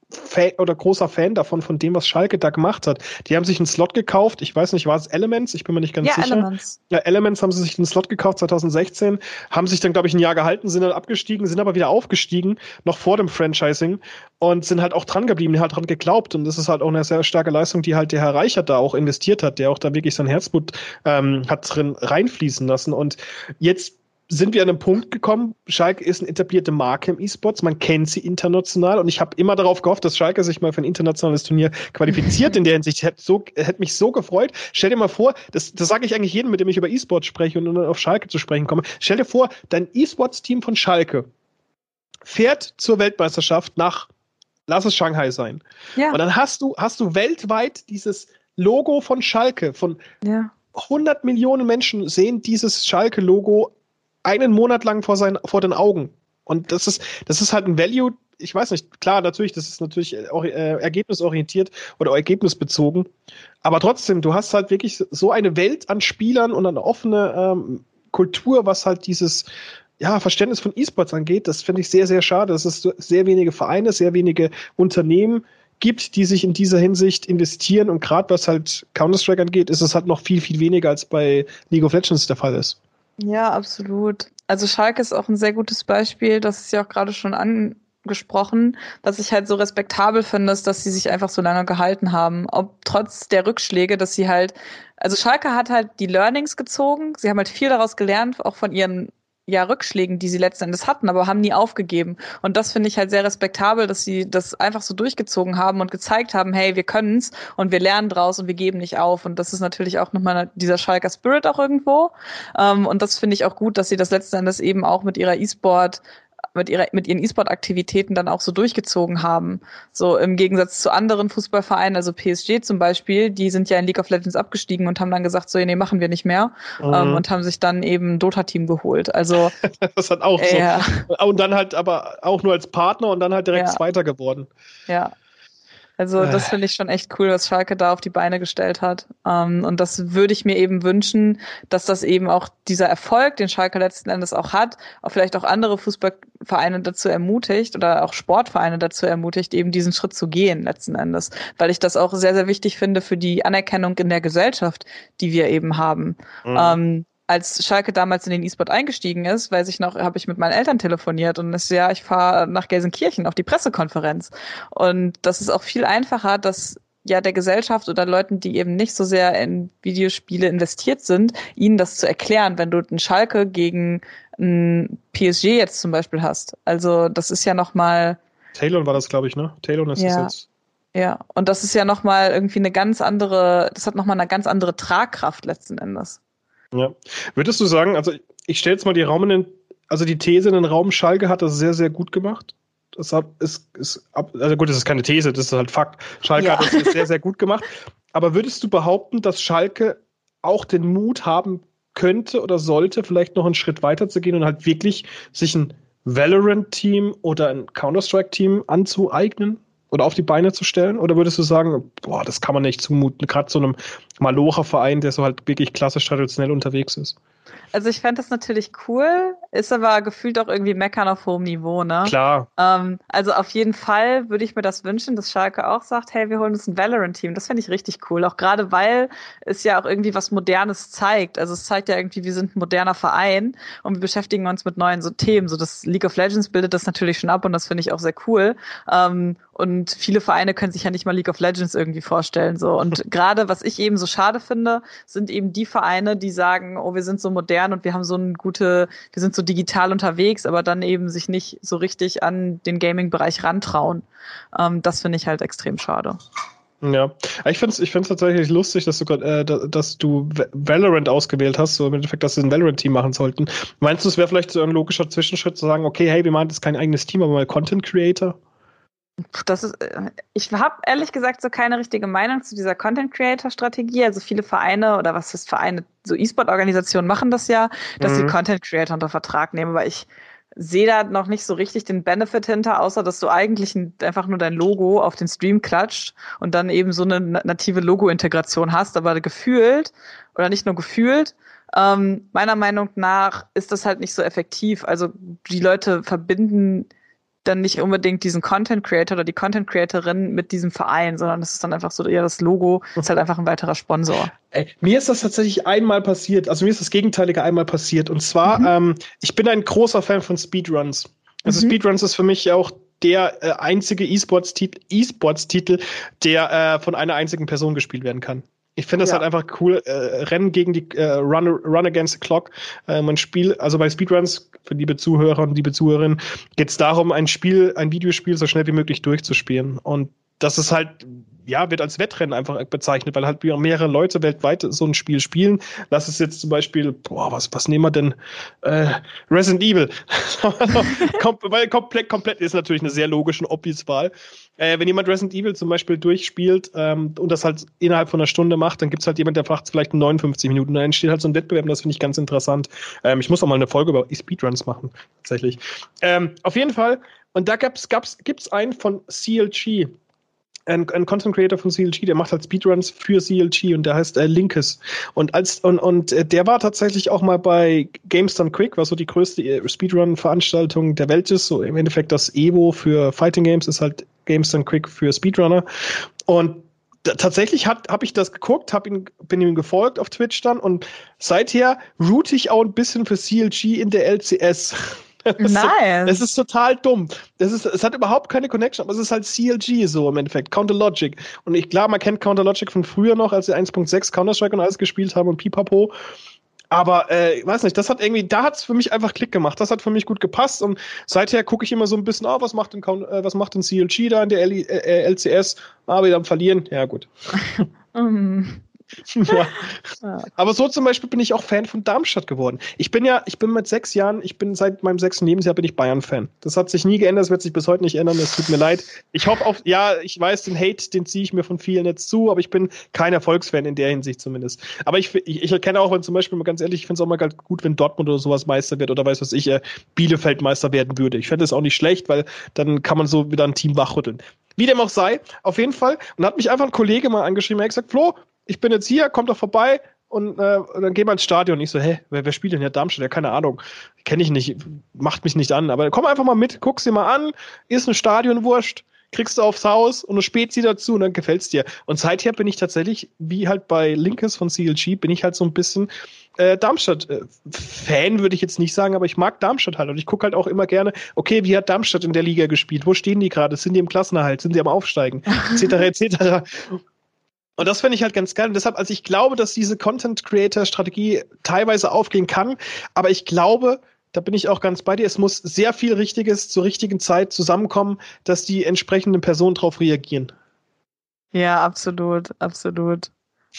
Fan oder großer Fan davon, von dem, was Schalke da gemacht hat. Die haben sich einen Slot gekauft. Ich weiß nicht, war es Elements? Ich bin mir nicht ganz ja, sicher. Elements. Ja, Elements haben sie sich einen Slot gekauft 2016, haben sich dann, glaube ich, ein Jahr gehalten, sind dann abgestiegen, sind aber wieder aufgestiegen, noch vor dem Franchising und sind halt auch dran geblieben, die halt dran geglaubt. Und das ist halt auch eine sehr starke Leistung, die halt der Herr Reichert da auch investiert hat, der auch da wirklich sein Herzblut ähm, hat drin reinfließen lassen. Und jetzt sind wir an einem Punkt gekommen, Schalke ist eine etablierte Marke im E-Sports, man kennt sie international und ich habe immer darauf gehofft, dass Schalke sich mal für ein internationales Turnier qualifiziert in der Hinsicht. Hätte so, hätte mich so gefreut. Stell dir mal vor, das, das sage ich eigentlich jedem, mit dem ich über E-Sports spreche und dann auf Schalke zu sprechen komme. Stell dir vor, dein E-Sports-Team von Schalke fährt zur Weltmeisterschaft nach, lass es Shanghai sein. Ja. Und dann hast du, hast du weltweit dieses Logo von Schalke, von ja. 100 Millionen Menschen sehen dieses Schalke-Logo einen Monat lang vor, seinen, vor den Augen. Und das ist, das ist halt ein Value, ich weiß nicht, klar, natürlich, das ist natürlich auch äh, ergebnisorientiert oder ergebnisbezogen. Aber trotzdem, du hast halt wirklich so eine Welt an Spielern und eine offene ähm, Kultur, was halt dieses ja, Verständnis von E-Sports angeht. Das finde ich sehr, sehr schade, dass es sehr wenige Vereine, sehr wenige Unternehmen gibt, die sich in dieser Hinsicht investieren. Und gerade was halt Counter-Strike angeht, ist es halt noch viel, viel weniger als bei League of Legends der Fall ist. Ja, absolut. Also Schalke ist auch ein sehr gutes Beispiel, das ist ja auch gerade schon angesprochen, was ich halt so respektabel finde, ist, dass sie sich einfach so lange gehalten haben. Ob trotz der Rückschläge, dass sie halt, also Schalke hat halt die Learnings gezogen, sie haben halt viel daraus gelernt, auch von ihren ja, Rückschlägen, die sie letzten Endes hatten, aber haben nie aufgegeben. Und das finde ich halt sehr respektabel, dass sie das einfach so durchgezogen haben und gezeigt haben, hey, wir können's und wir lernen draus und wir geben nicht auf. Und das ist natürlich auch nochmal dieser Schalker Spirit auch irgendwo. Ähm, und das finde ich auch gut, dass sie das letzten Endes eben auch mit ihrer E-Sport mit, ihrer, mit ihren E-Sport-Aktivitäten dann auch so durchgezogen haben. So im Gegensatz zu anderen Fußballvereinen, also PSG zum Beispiel, die sind ja in League of Legends abgestiegen und haben dann gesagt, so, nee, machen wir nicht mehr. Mhm. Ähm, und haben sich dann eben Dota-Team geholt. Also [LAUGHS] das hat auch äh, so. Und dann halt aber auch nur als Partner und dann halt direkt ja. Zweiter geworden. Ja. Also das äh. finde ich schon echt cool, was Schalke da auf die Beine gestellt hat. Ähm, und das würde ich mir eben wünschen, dass das eben auch dieser Erfolg, den Schalke letzten Endes auch hat, auch vielleicht auch andere Fußballvereine dazu ermutigt oder auch Sportvereine dazu ermutigt, eben diesen Schritt zu gehen letzten Endes. Weil ich das auch sehr, sehr wichtig finde für die Anerkennung in der Gesellschaft, die wir eben haben. Mhm. Als Schalke damals in den E-Sport eingestiegen ist, weiß ich noch, habe ich mit meinen Eltern telefoniert und es ja, ich fahre nach Gelsenkirchen auf die Pressekonferenz. Und das ist auch viel einfacher, dass ja der Gesellschaft oder Leuten, die eben nicht so sehr in Videospiele investiert sind, ihnen das zu erklären, wenn du einen Schalke gegen ein PSG jetzt zum Beispiel hast. Also das ist ja noch mal Talon war das, glaube ich, ne? Talon ist ja. das jetzt. Ja, und das ist ja noch mal irgendwie eine ganz andere, das hat noch mal eine ganz andere Tragkraft letzten Endes. Ja. Würdest du sagen, also ich stelle jetzt mal die Raum in den, also die These in den Raum, Schalke hat das sehr, sehr gut gemacht. Das hat, ist, ist, also gut, das ist keine These, das ist halt Fakt. Schalke ja. hat das sehr, sehr gut gemacht. Aber würdest du behaupten, dass Schalke auch den Mut haben könnte oder sollte, vielleicht noch einen Schritt weiter zu gehen und halt wirklich sich ein Valorant-Team oder ein Counter-Strike-Team anzueignen? Oder auf die Beine zu stellen? Oder würdest du sagen, boah, das kann man nicht zumuten, gerade so einem Malocher-Verein, der so halt wirklich klassisch traditionell unterwegs ist? Also ich fände das natürlich cool, ist aber gefühlt auch irgendwie meckern auf hohem Niveau, ne? Klar. Ähm, also auf jeden Fall würde ich mir das wünschen, dass Schalke auch sagt, hey, wir holen uns ein Valorant-Team. Das fände ich richtig cool. Auch gerade weil es ja auch irgendwie was Modernes zeigt. Also es zeigt ja irgendwie, wir sind ein moderner Verein und wir beschäftigen uns mit neuen so Themen. So das League of Legends bildet das natürlich schon ab und das finde ich auch sehr cool. Ähm, und viele Vereine können sich ja nicht mal League of Legends irgendwie vorstellen. So. Und [LAUGHS] gerade, was ich eben so schade finde, sind eben die Vereine, die sagen, oh, wir sind so modern und wir haben so eine gute, wir sind so digital unterwegs, aber dann eben sich nicht so richtig an den Gaming-Bereich rantrauen. Ähm, das finde ich halt extrem schade. Ja, ich finde es ich find's tatsächlich lustig, dass du, äh, dass du Valorant ausgewählt hast, so im Endeffekt, dass sie ein Valorant-Team machen sollten. Meinst du, es wäre vielleicht so ein logischer Zwischenschritt zu sagen, okay, hey, wir machen jetzt kein eigenes Team, aber mal Content Creator? Das ist, äh, ich habe ehrlich gesagt so keine richtige Meinung zu dieser Content Creator Strategie. Also viele Vereine oder was ist Vereine, so E-Sport-Organisationen machen das ja, dass mhm. sie Content Creator unter Vertrag nehmen. Aber ich sehe da noch nicht so richtig den Benefit hinter, außer dass du eigentlich einfach nur dein Logo auf den Stream klatscht und dann eben so eine native Logo-Integration hast. Aber gefühlt oder nicht nur gefühlt, ähm, meiner Meinung nach ist das halt nicht so effektiv. Also die Leute verbinden dann nicht unbedingt diesen Content Creator oder die Content Creatorin mit diesem Verein, sondern das ist dann einfach so eher das Logo, ist halt einfach ein weiterer Sponsor. Ey, mir ist das tatsächlich einmal passiert, also mir ist das Gegenteilige einmal passiert. Und zwar, mhm. ähm, ich bin ein großer Fan von Speedruns. Also mhm. Speedruns ist für mich auch der äh, einzige E-Sports-Titel, E-Sports-Titel, der äh, von einer einzigen Person gespielt werden kann. Ich finde das ja. halt einfach cool. Äh, Rennen gegen die äh, Run, Run Against the Clock. Äh, man spielt, also bei Speedruns, für liebe Zuhörer und liebe Zuhörerinnen, geht es darum, ein Spiel, ein Videospiel so schnell wie möglich durchzuspielen. Und das ist halt ja, wird als Wettrennen einfach bezeichnet, weil halt mehrere Leute weltweit so ein Spiel spielen. Lass es jetzt zum Beispiel, boah, was, was nehmen wir denn? Äh, Resident Evil. [LAUGHS] weil komplett, komplett ist natürlich eine sehr logische und obvious Wahl. Äh, wenn jemand Resident Evil zum Beispiel durchspielt ähm, und das halt innerhalb von einer Stunde macht, dann gibt es halt jemand, der es vielleicht in 59 Minuten. Da entsteht halt so ein Wettbewerb und das finde ich ganz interessant. Ähm, ich muss auch mal eine Folge über Speedruns machen, tatsächlich. Ähm, auf jeden Fall, und da gab's, gab's, gibt's einen von CLG ein, ein Content Creator von CLG, der macht halt Speedruns für CLG und der heißt äh, Linkes. Und als und, und äh, der war tatsächlich auch mal bei Games Done Quick, was so die größte äh, Speedrun-Veranstaltung der Welt ist. So im Endeffekt das Evo für Fighting Games ist halt Games Done Quick für Speedrunner. Und tatsächlich habe ich das geguckt, hab ihn, bin ihm gefolgt auf Twitch dann und seither route ich auch ein bisschen für CLG in der LCS. Nice. Es ist total dumm. Das ist, es hat überhaupt keine Connection, aber es ist halt CLG so im Endeffekt, Counter Logic. Und ich klar, man kennt Counter Logic von früher noch, als sie 1.6 Counter-Strike und alles gespielt haben und Pipapo. Aber äh, ich weiß nicht, das hat irgendwie, da hat es für mich einfach Klick gemacht. Das hat für mich gut gepasst und seither gucke ich immer so ein bisschen, oh, was macht denn, äh, was macht denn CLG da in der L äh, LCS? Ah, wieder am Verlieren. Ja, gut. Mhm. [LAUGHS] [LAUGHS] ja. Aber so zum Beispiel bin ich auch Fan von Darmstadt geworden. Ich bin ja, ich bin mit sechs Jahren, ich bin seit meinem sechsten Lebensjahr bin ich Bayern-Fan. Das hat sich nie geändert, das wird sich bis heute nicht ändern, es tut mir leid. Ich hoffe auf, ja, ich weiß, den Hate, den ziehe ich mir von vielen jetzt zu, aber ich bin kein Erfolgsfan in der Hinsicht zumindest. Aber ich, ich, ich erkenne auch, wenn zum Beispiel, mal ganz ehrlich, ich finde es auch mal ganz gut, wenn Dortmund oder sowas Meister wird oder weiß was ich, äh, Bielefeld Meister werden würde. Ich fände es auch nicht schlecht, weil dann kann man so wieder ein Team wachrütteln. Wie dem auch sei, auf jeden Fall. Und hat mich einfach ein Kollege mal angeschrieben, er hat gesagt, Flo, ich bin jetzt hier, kommt doch vorbei und, äh, und dann gehen wir ins Stadion. Und ich so, hä, wer, wer spielt denn hier Darmstadt? Ja, keine Ahnung. Kenne ich nicht, macht mich nicht an. Aber komm einfach mal mit, guck's dir mal an, ist ein Stadionwurscht, kriegst du aufs Haus und eine Spezi dazu und dann gefällt's dir. Und seither bin ich tatsächlich, wie halt bei Linkes von CLG, bin ich halt so ein bisschen äh, Darmstadt-Fan, äh, würde ich jetzt nicht sagen, aber ich mag Darmstadt halt. Und ich gucke halt auch immer gerne, okay, wie hat Darmstadt in der Liga gespielt? Wo stehen die gerade? Sind die im Klassenerhalt? Sind die am Aufsteigen? Etc. etc. Und das finde ich halt ganz geil. Und deshalb, also ich glaube, dass diese Content-Creator-Strategie teilweise aufgehen kann, aber ich glaube, da bin ich auch ganz bei dir, es muss sehr viel Richtiges zur richtigen Zeit zusammenkommen, dass die entsprechenden Personen darauf reagieren. Ja, absolut, absolut.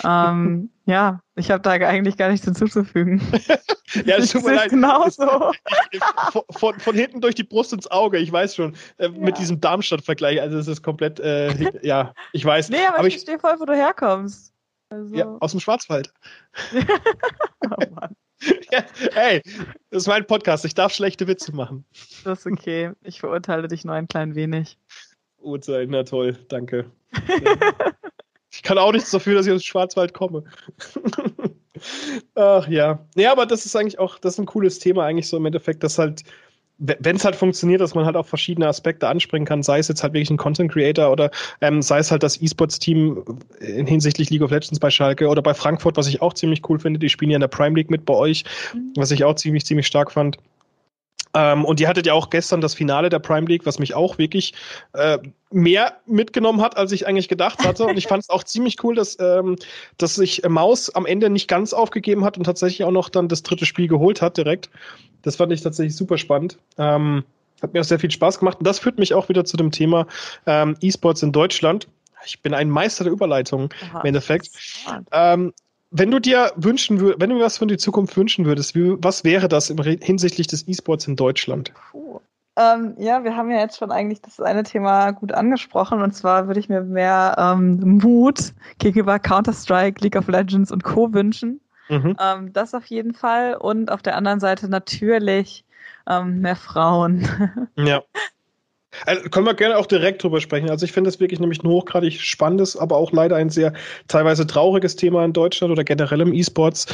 Ähm, ja, ich habe da eigentlich gar nichts hinzuzufügen. [LAUGHS] ja, es tut mir leid. Genauso. [LAUGHS] von, von, von, hinten durch die Brust ins Auge, ich weiß schon, äh, ja. mit diesem Darmstadt-Vergleich, also es ist komplett, äh, [LAUGHS] ja, ich weiß. Nee, aber, aber ich verstehe voll, wo du herkommst. Also. Ja, aus dem Schwarzwald. oh Mann. Ja, hey, das ist mein Podcast, ich darf schlechte Witze machen. Das ist okay, ich verurteile dich nur ein klein wenig. Urteil, na toll, danke. Ich kann auch nichts dafür, dass ich aus dem Schwarzwald komme. [LAUGHS] Ach ja. Ja, aber das ist eigentlich auch, das ist ein cooles Thema eigentlich so im Endeffekt, dass halt, wenn es halt funktioniert, dass man halt auf verschiedene Aspekte anspringen kann, sei es jetzt halt wirklich ein Content Creator oder ähm, sei es halt das E-Sports-Team hinsichtlich League of Legends bei Schalke oder bei Frankfurt, was ich auch ziemlich cool finde. Die spielen ja in der Prime League mit bei euch, mhm. was ich auch ziemlich, ziemlich stark fand. Ähm, und ihr hattet ja auch gestern das Finale der Prime League, was mich auch wirklich äh, mehr mitgenommen hat, als ich eigentlich gedacht hatte. Und ich fand es auch ziemlich cool, dass, ähm, dass sich Maus am Ende nicht ganz aufgegeben hat und tatsächlich auch noch dann das dritte Spiel geholt hat direkt. Das fand ich tatsächlich super spannend. Ähm, hat mir auch sehr viel Spaß gemacht. Und das führt mich auch wieder zu dem Thema ähm, E-Sports in Deutschland. Ich bin ein Meister der Überleitung Aha, im Endeffekt. Ähm, wenn du dir wünschen würdest, wenn du was von die Zukunft wünschen würdest, wie, was wäre das im, hinsichtlich des E-Sports in Deutschland? Puh. Ähm, ja, wir haben ja jetzt schon eigentlich das eine Thema gut angesprochen und zwar würde ich mir mehr ähm, Mut gegenüber Counter-Strike, League of Legends und Co. wünschen. Mhm. Ähm, das auf jeden Fall und auf der anderen Seite natürlich ähm, mehr Frauen. Ja. [LAUGHS] Also können wir gerne auch direkt drüber sprechen. Also ich finde es wirklich nämlich ein hochgradig spannendes, aber auch leider ein sehr teilweise trauriges Thema in Deutschland oder generell im E-Sports.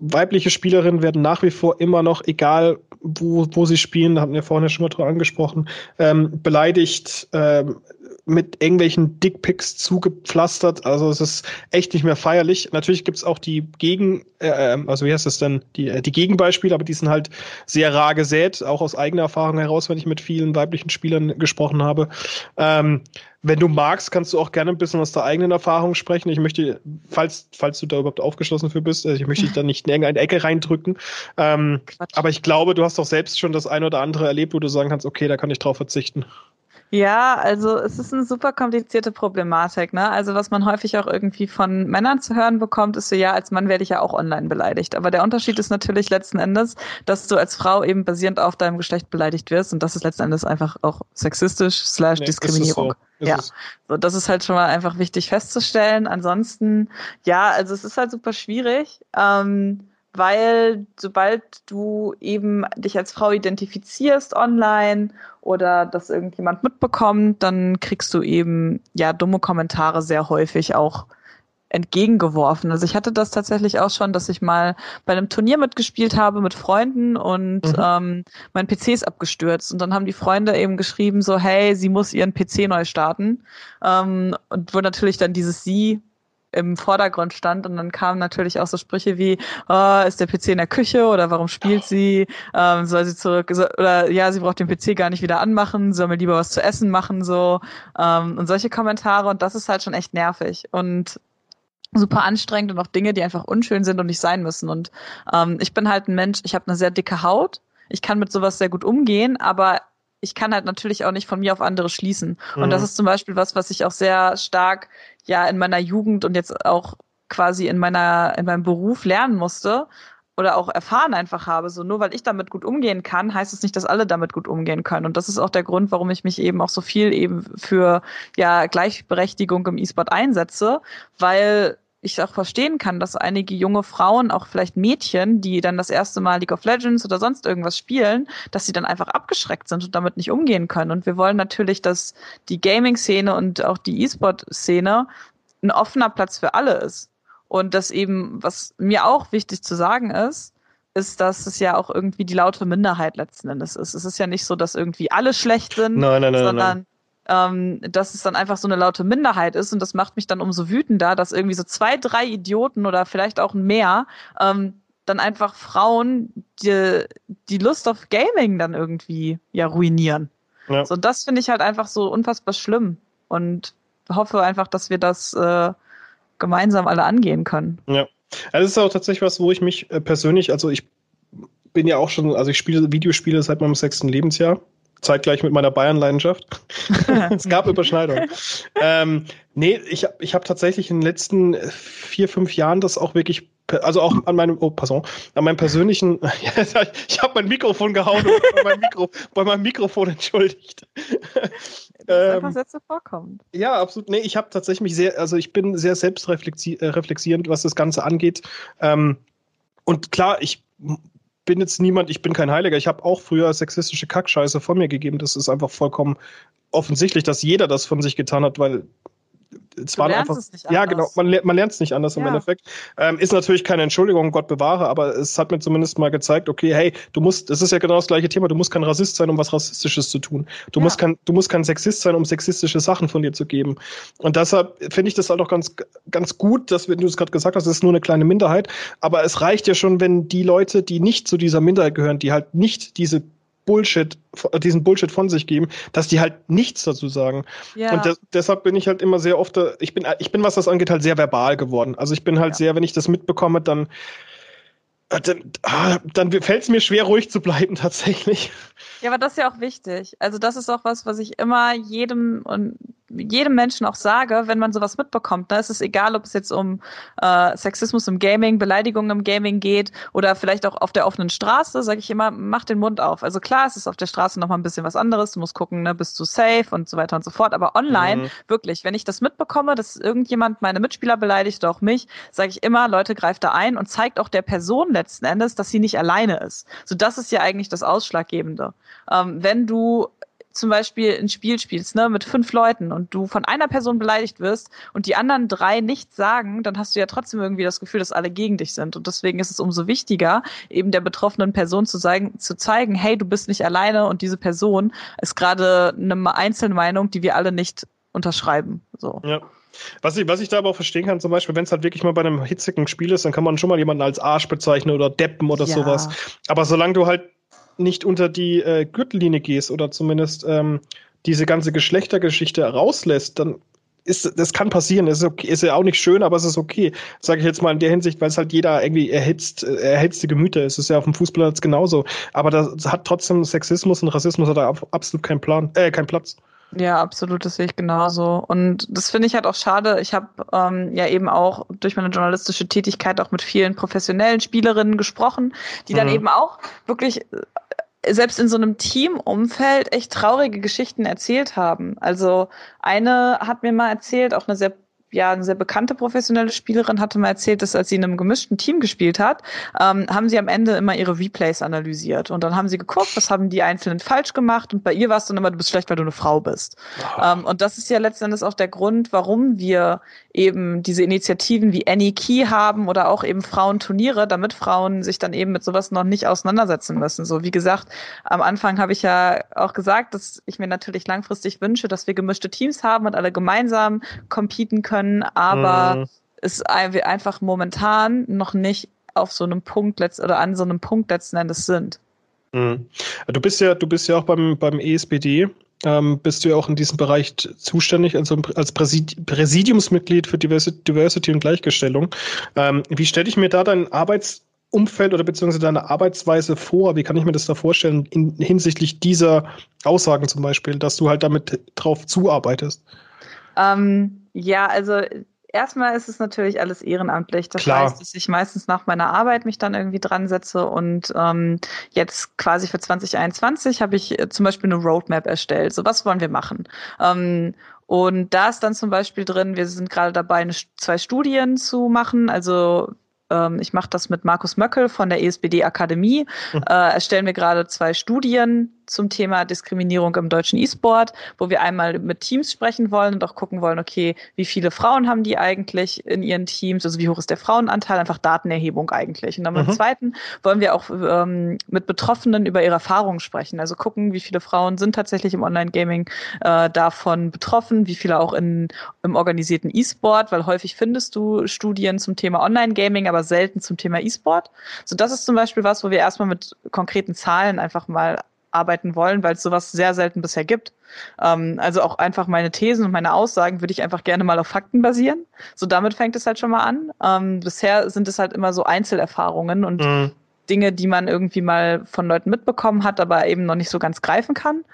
Weibliche Spielerinnen werden nach wie vor immer noch, egal wo, wo sie spielen, da hatten wir vorhin ja schon mal drüber angesprochen, ähm, beleidigt, ähm, mit irgendwelchen Dickpics zugepflastert. Also es ist echt nicht mehr feierlich. Natürlich gibt's auch die Gegen, äh, ähm, also wie heißt das denn, die, äh, die Gegenbeispiele, aber die sind halt sehr rar gesät, auch aus eigener Erfahrung heraus, wenn ich mit vielen weiblichen Spielern gesprochen habe. Ähm, wenn du magst, kannst du auch gerne ein bisschen aus der eigenen Erfahrung sprechen. Ich möchte, falls, falls du da überhaupt aufgeschlossen für bist, also ich möchte dich da nicht in irgendeine Ecke reindrücken. Ähm, aber ich glaube, du hast doch selbst schon das eine oder andere erlebt, wo du sagen kannst, okay, da kann ich drauf verzichten. Ja, also es ist eine super komplizierte Problematik. Ne? Also was man häufig auch irgendwie von Männern zu hören bekommt, ist so, ja, als Mann werde ich ja auch online beleidigt. Aber der Unterschied ist natürlich letzten Endes, dass du als Frau eben basierend auf deinem Geschlecht beleidigt wirst. Und das ist letzten Endes einfach auch sexistisch slash Diskriminierung. Nee, ja, so, das ist halt schon mal einfach wichtig festzustellen. Ansonsten, ja, also es ist halt super schwierig. Ähm, weil sobald du eben dich als Frau identifizierst online oder das irgendjemand mitbekommt, dann kriegst du eben ja dumme Kommentare sehr häufig auch entgegengeworfen. Also ich hatte das tatsächlich auch schon, dass ich mal bei einem Turnier mitgespielt habe mit Freunden und mhm. ähm, mein PC ist abgestürzt und dann haben die Freunde eben geschrieben so, hey, sie muss ihren PC neu starten ähm, und wo natürlich dann dieses sie im Vordergrund stand. Und dann kamen natürlich auch so Sprüche wie, oh, ist der PC in der Küche oder warum spielt sie, ähm, soll sie zurück, oder ja, sie braucht den PC gar nicht wieder anmachen, soll mir lieber was zu essen machen, so. Ähm, und solche Kommentare. Und das ist halt schon echt nervig und super anstrengend und auch Dinge, die einfach unschön sind und nicht sein müssen. Und ähm, ich bin halt ein Mensch, ich habe eine sehr dicke Haut, ich kann mit sowas sehr gut umgehen, aber ich kann halt natürlich auch nicht von mir auf andere schließen. Mhm. Und das ist zum Beispiel was, was ich auch sehr stark ja in meiner Jugend und jetzt auch quasi in meiner, in meinem Beruf lernen musste oder auch erfahren einfach habe. So nur weil ich damit gut umgehen kann, heißt es nicht, dass alle damit gut umgehen können. Und das ist auch der Grund, warum ich mich eben auch so viel eben für ja Gleichberechtigung im E-Sport einsetze, weil ich auch verstehen kann, dass einige junge Frauen, auch vielleicht Mädchen, die dann das erste Mal League of Legends oder sonst irgendwas spielen, dass sie dann einfach abgeschreckt sind und damit nicht umgehen können. Und wir wollen natürlich, dass die Gaming-Szene und auch die E-Sport-Szene ein offener Platz für alle ist. Und das eben, was mir auch wichtig zu sagen ist, ist, dass es ja auch irgendwie die laute Minderheit letzten Endes ist. Es ist ja nicht so, dass irgendwie alle schlecht sind, nein, nein, nein, sondern ähm, dass es dann einfach so eine laute Minderheit ist und das macht mich dann umso wütender, dass irgendwie so zwei, drei Idioten oder vielleicht auch mehr ähm, dann einfach Frauen die, die Lust auf Gaming dann irgendwie ja ruinieren. Ja. So, das finde ich halt einfach so unfassbar schlimm und hoffe einfach, dass wir das äh, gemeinsam alle angehen können. Ja. Also das ist auch tatsächlich was, wo ich mich äh, persönlich, also ich bin ja auch schon, also ich spiele Videospiele seit meinem sechsten Lebensjahr zeitgleich mit meiner Bayern-Leidenschaft. [LAUGHS] es gab Überschneidungen. ähm, nee, ich, ich habe tatsächlich in den letzten vier, fünf Jahren das auch wirklich, also auch an meinem, oh, pardon, an meinem persönlichen, [LAUGHS] ich habe mein Mikrofon gehauen und bei meinem, Mikro, bei meinem Mikrofon entschuldigt. Das einfach ähm, Sätze vorkommen. Ja, absolut. Nee, ich habe tatsächlich mich sehr, also ich bin sehr selbstreflexierend, äh, was das Ganze angeht. Ähm, und klar, ich bin jetzt niemand, ich bin kein Heiliger. Ich habe auch früher sexistische Kackscheiße von mir gegeben. Das ist einfach vollkommen offensichtlich, dass jeder das von sich getan hat, weil es waren einfach. ja, genau, man, man lernt es nicht anders ja. im Endeffekt. Ähm, ist natürlich keine Entschuldigung, Gott bewahre, aber es hat mir zumindest mal gezeigt, okay, hey, du musst, es ist ja genau das gleiche Thema, du musst kein Rassist sein, um was Rassistisches zu tun. Du, ja. musst, kein, du musst kein Sexist sein, um sexistische Sachen von dir zu geben. Und deshalb finde ich das halt auch ganz, ganz gut, dass, wenn du es gerade gesagt hast, es ist nur eine kleine Minderheit, aber es reicht ja schon, wenn die Leute, die nicht zu dieser Minderheit gehören, die halt nicht diese Bullshit, diesen Bullshit von sich geben, dass die halt nichts dazu sagen. Ja. Und des, deshalb bin ich halt immer sehr oft, ich bin, ich bin, was das angeht, halt sehr verbal geworden. Also ich bin halt ja. sehr, wenn ich das mitbekomme, dann, äh, dann, ah, dann fällt es mir schwer, ruhig zu bleiben [LAUGHS] tatsächlich. Ja, aber das ist ja auch wichtig. Also das ist auch was, was ich immer jedem und jedem Menschen auch sage, wenn man sowas mitbekommt. Ne? ist es egal, ob es jetzt um äh, Sexismus im Gaming, Beleidigungen im Gaming geht oder vielleicht auch auf der offenen Straße, sage ich immer, mach den Mund auf. Also klar, es ist auf der Straße nochmal ein bisschen was anderes. Du musst gucken, ne, bist du safe und so weiter und so fort. Aber online, mhm. wirklich, wenn ich das mitbekomme, dass irgendjemand meine Mitspieler beleidigt oder auch mich, sage ich immer, Leute, greift da ein und zeigt auch der Person letzten Endes, dass sie nicht alleine ist. So, das ist ja eigentlich das Ausschlaggebende. Ähm, wenn du zum Beispiel ein Spiel spielst, ne, mit fünf Leuten und du von einer Person beleidigt wirst und die anderen drei nichts sagen, dann hast du ja trotzdem irgendwie das Gefühl, dass alle gegen dich sind. Und deswegen ist es umso wichtiger, eben der betroffenen Person zu zeigen, zu zeigen, hey, du bist nicht alleine und diese Person ist gerade eine Einzelmeinung, die wir alle nicht unterschreiben. So. Ja. Was ich, was ich da aber auch verstehen kann, zum Beispiel, wenn es halt wirklich mal bei einem hitzigen Spiel ist, dann kann man schon mal jemanden als Arsch bezeichnen oder Deppen oder ja. sowas. Aber solange du halt nicht unter die äh, Gürtellinie gehst oder zumindest ähm, diese ganze Geschlechtergeschichte rauslässt, dann ist, das kann passieren, ist, okay, ist ja auch nicht schön, aber es ist okay. Sage ich jetzt mal in der Hinsicht, weil es halt jeder irgendwie erhitzt, äh, erhitzte Gemüter ist. Es ist ja auf dem Fußballplatz genauso. Aber das hat trotzdem Sexismus und Rassismus hat da absolut keinen Plan, äh, keinen Platz. Ja, absolut, das sehe ich genauso. Und das finde ich halt auch schade. Ich habe ähm, ja eben auch durch meine journalistische Tätigkeit auch mit vielen professionellen Spielerinnen gesprochen, die dann mhm. eben auch wirklich äh, selbst in so einem Teamumfeld echt traurige Geschichten erzählt haben. Also eine hat mir mal erzählt, auch eine sehr ja, eine sehr bekannte professionelle Spielerin hatte mal erzählt, dass als sie in einem gemischten Team gespielt hat, ähm, haben sie am Ende immer ihre Replays analysiert. Und dann haben sie geguckt, was haben die Einzelnen falsch gemacht. Und bei ihr war es dann immer, du bist schlecht, weil du eine Frau bist. Ähm, und das ist ja letztendlich auch der Grund, warum wir eben diese Initiativen wie Any Key haben oder auch eben Frauenturniere, damit Frauen sich dann eben mit sowas noch nicht auseinandersetzen müssen. So, wie gesagt, am Anfang habe ich ja auch gesagt, dass ich mir natürlich langfristig wünsche, dass wir gemischte Teams haben und alle gemeinsam competen können können, aber mhm. es einfach momentan noch nicht auf so einem Punkt letzt oder an so einem Punkt letzten Endes sind. Mhm. Du bist ja, du bist ja auch beim, beim ESBD, ähm, bist du ja auch in diesem Bereich zuständig, also als Präsidiumsmitglied für Diversity und Gleichgestellung. Ähm, wie stelle ich mir da dein Arbeitsumfeld oder beziehungsweise deine Arbeitsweise vor? Wie kann ich mir das da vorstellen in, hinsichtlich dieser Aussagen zum Beispiel, dass du halt damit drauf zuarbeitest? Ähm, ja, also erstmal ist es natürlich alles ehrenamtlich. Das Klar. heißt, dass ich meistens nach meiner Arbeit mich dann irgendwie dran setze und ähm, jetzt quasi für 2021 habe ich äh, zum Beispiel eine Roadmap erstellt. So, was wollen wir machen? Ähm, und da ist dann zum Beispiel drin, wir sind gerade dabei, eine, zwei Studien zu machen. Also ähm, ich mache das mit Markus Möckel von der ESBD Akademie. Mhm. Äh, erstellen wir gerade zwei Studien zum Thema Diskriminierung im deutschen E-Sport, wo wir einmal mit Teams sprechen wollen und auch gucken wollen, okay, wie viele Frauen haben die eigentlich in ihren Teams, also wie hoch ist der Frauenanteil, einfach Datenerhebung eigentlich. Und dann mhm. im zweiten wollen wir auch ähm, mit Betroffenen über ihre Erfahrungen sprechen, also gucken, wie viele Frauen sind tatsächlich im Online-Gaming äh, davon betroffen, wie viele auch in, im organisierten E-Sport, weil häufig findest du Studien zum Thema Online-Gaming, aber selten zum Thema E-Sport. So, das ist zum Beispiel was, wo wir erstmal mit konkreten Zahlen einfach mal arbeiten wollen, weil es sowas sehr selten bisher gibt. Ähm, also auch einfach meine Thesen und meine Aussagen würde ich einfach gerne mal auf Fakten basieren. So damit fängt es halt schon mal an. Ähm, bisher sind es halt immer so Einzelerfahrungen und mhm. Dinge, die man irgendwie mal von Leuten mitbekommen hat, aber eben noch nicht so ganz greifen kann.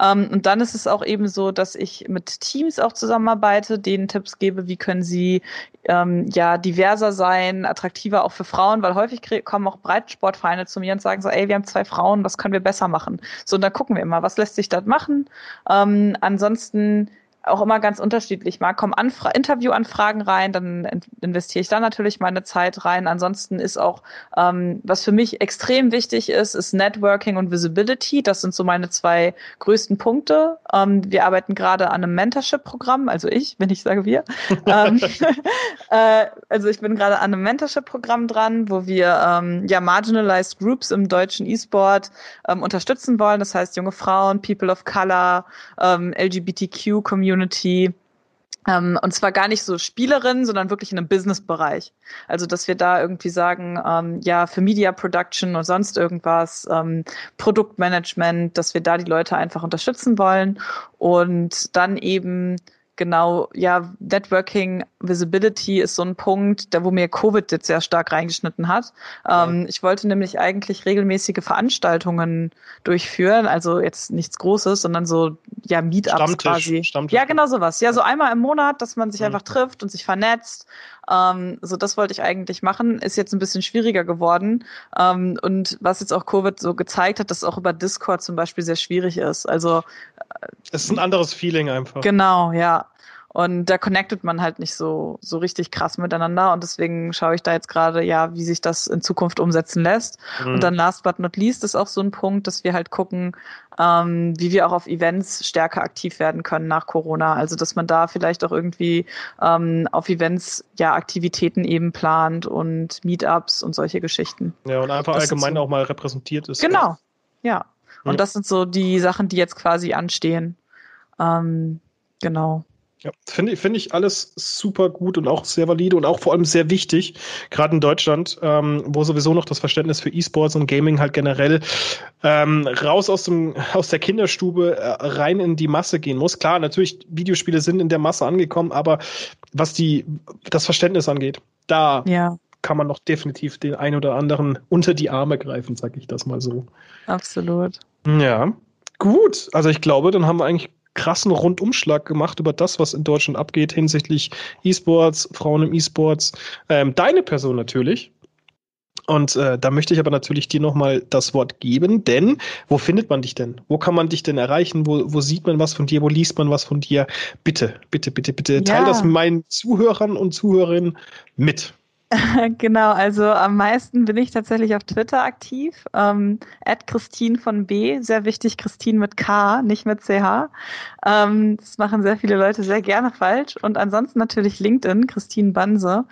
Ähm, und dann ist es auch eben so, dass ich mit Teams auch zusammenarbeite, denen Tipps gebe, wie können sie ähm, ja diverser sein, attraktiver auch für Frauen, weil häufig kommen auch Breitensportvereine zu mir und sagen so, ey, wir haben zwei Frauen, was können wir besser machen? So, und dann gucken wir immer, was lässt sich dort machen. Ähm, ansonsten auch immer ganz unterschiedlich. Mal kommen Anfra Interviewanfragen rein, dann investiere ich da natürlich meine Zeit rein. Ansonsten ist auch, ähm, was für mich extrem wichtig ist, ist Networking und Visibility. Das sind so meine zwei größten Punkte. Ähm, wir arbeiten gerade an einem Mentorship-Programm, also ich, wenn ich sage wir. [LAUGHS] ähm, [LAUGHS] äh, also ich bin gerade an einem Mentorship-Programm dran, wo wir ähm, ja marginalized Groups im deutschen E-Sport ähm, unterstützen wollen. Das heißt junge Frauen, People of Color, ähm, LGBTQ-Community Community. Ähm, und zwar gar nicht so Spielerinnen, sondern wirklich in einem Business-Bereich. Also, dass wir da irgendwie sagen, ähm, ja, für Media Production und sonst irgendwas, ähm, Produktmanagement, dass wir da die Leute einfach unterstützen wollen und dann eben genau, ja, Networking, Visibility ist so ein Punkt, da wo mir Covid jetzt sehr stark reingeschnitten hat. Ja. Ähm, ich wollte nämlich eigentlich regelmäßige Veranstaltungen durchführen, also jetzt nichts Großes, sondern so, ja, Meetups Stammtisch, quasi. Stammtisch. Ja, genau sowas. Ja, so einmal im Monat, dass man sich mhm. einfach trifft und sich vernetzt. Ähm, so, das wollte ich eigentlich machen. Ist jetzt ein bisschen schwieriger geworden. Ähm, und was jetzt auch Covid so gezeigt hat, dass auch über Discord zum Beispiel sehr schwierig ist. Also. Es ist ein anderes Feeling einfach. Genau, ja. Und da connectet man halt nicht so, so richtig krass miteinander. Und deswegen schaue ich da jetzt gerade, ja, wie sich das in Zukunft umsetzen lässt. Mhm. Und dann last but not least ist auch so ein Punkt, dass wir halt gucken, ähm, wie wir auch auf Events stärker aktiv werden können nach Corona. Also, dass man da vielleicht auch irgendwie ähm, auf Events ja Aktivitäten eben plant und Meetups und solche Geschichten. Ja, und einfach das allgemein so. auch mal repräsentiert ist. Genau, ja. Und ja. das sind so die Sachen, die jetzt quasi anstehen. Ähm, genau. Ja, finde ich, finde ich alles super gut und auch sehr valide und auch vor allem sehr wichtig, gerade in Deutschland, ähm, wo sowieso noch das Verständnis für E-Sports und Gaming halt generell ähm, raus aus, dem, aus der Kinderstube äh, rein in die Masse gehen muss. Klar, natürlich, Videospiele sind in der Masse angekommen, aber was die, das Verständnis angeht, da ja. kann man noch definitiv den einen oder anderen unter die Arme greifen, sag ich das mal so. Absolut. Ja. Gut, also ich glaube, dann haben wir eigentlich krassen Rundumschlag gemacht über das, was in Deutschland abgeht hinsichtlich E-Sports, Frauen im E-Sports. Ähm, deine Person natürlich. Und äh, da möchte ich aber natürlich dir nochmal das Wort geben, denn wo findet man dich denn? Wo kann man dich denn erreichen? Wo, wo sieht man was von dir? Wo liest man was von dir? Bitte, bitte, bitte, bitte, ja. teil das meinen Zuhörern und Zuhörerinnen mit. [LAUGHS] genau, also am meisten bin ich tatsächlich auf Twitter aktiv. Ähm, Christine von B, sehr wichtig, Christine mit K, nicht mit CH. Ähm, das machen sehr viele Leute sehr gerne falsch. Und ansonsten natürlich LinkedIn, Christine Banse.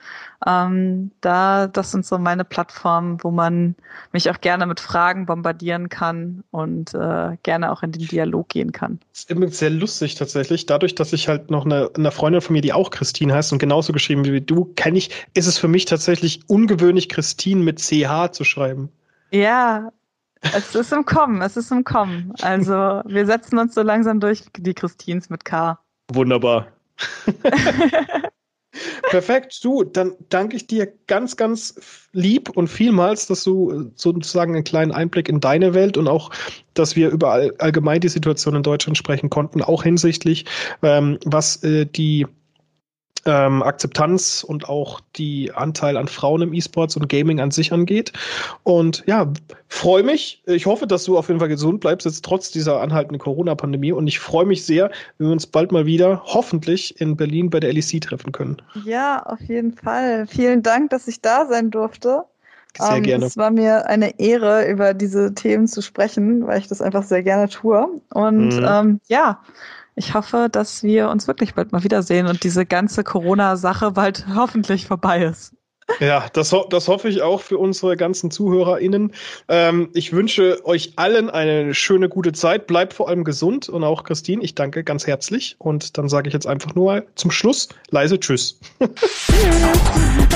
Ähm, da, das sind so meine Plattformen, wo man mich auch gerne mit Fragen bombardieren kann und äh, gerne auch in den Dialog gehen kann. Das ist immer sehr lustig tatsächlich. Dadurch, dass ich halt noch eine, eine Freundin von mir, die auch Christine heißt und genauso geschrieben wie du, kenne ich, ist es für mich tatsächlich ungewöhnlich, Christine mit CH zu schreiben. Ja, es ist im Kommen, es ist im Kommen. Also wir setzen uns so langsam durch die Christines mit K. Wunderbar. [LAUGHS] Perfekt, du, dann danke ich dir ganz, ganz lieb und vielmals, dass du äh, sozusagen einen kleinen Einblick in deine Welt und auch, dass wir über allgemein die Situation in Deutschland sprechen konnten, auch hinsichtlich, ähm, was äh, die ähm, Akzeptanz und auch die Anteil an Frauen im E-Sports und Gaming an sich angeht. Und ja, freue mich. Ich hoffe, dass du auf jeden Fall gesund bleibst, jetzt trotz dieser anhaltenden Corona-Pandemie. Und ich freue mich sehr, wenn wir uns bald mal wieder hoffentlich in Berlin bei der LEC treffen können. Ja, auf jeden Fall. Vielen Dank, dass ich da sein durfte. Sehr um, gerne. Es war mir eine Ehre, über diese Themen zu sprechen, weil ich das einfach sehr gerne tue. Und mhm. ähm, ja, ich hoffe, dass wir uns wirklich bald mal wiedersehen und diese ganze Corona-Sache bald [LAUGHS] hoffentlich vorbei ist. Ja, das, ho das hoffe ich auch für unsere ganzen ZuhörerInnen. Ähm, ich wünsche euch allen eine schöne, gute Zeit. Bleibt vor allem gesund und auch Christine, ich danke ganz herzlich. Und dann sage ich jetzt einfach nur zum Schluss leise. Tschüss. [LAUGHS]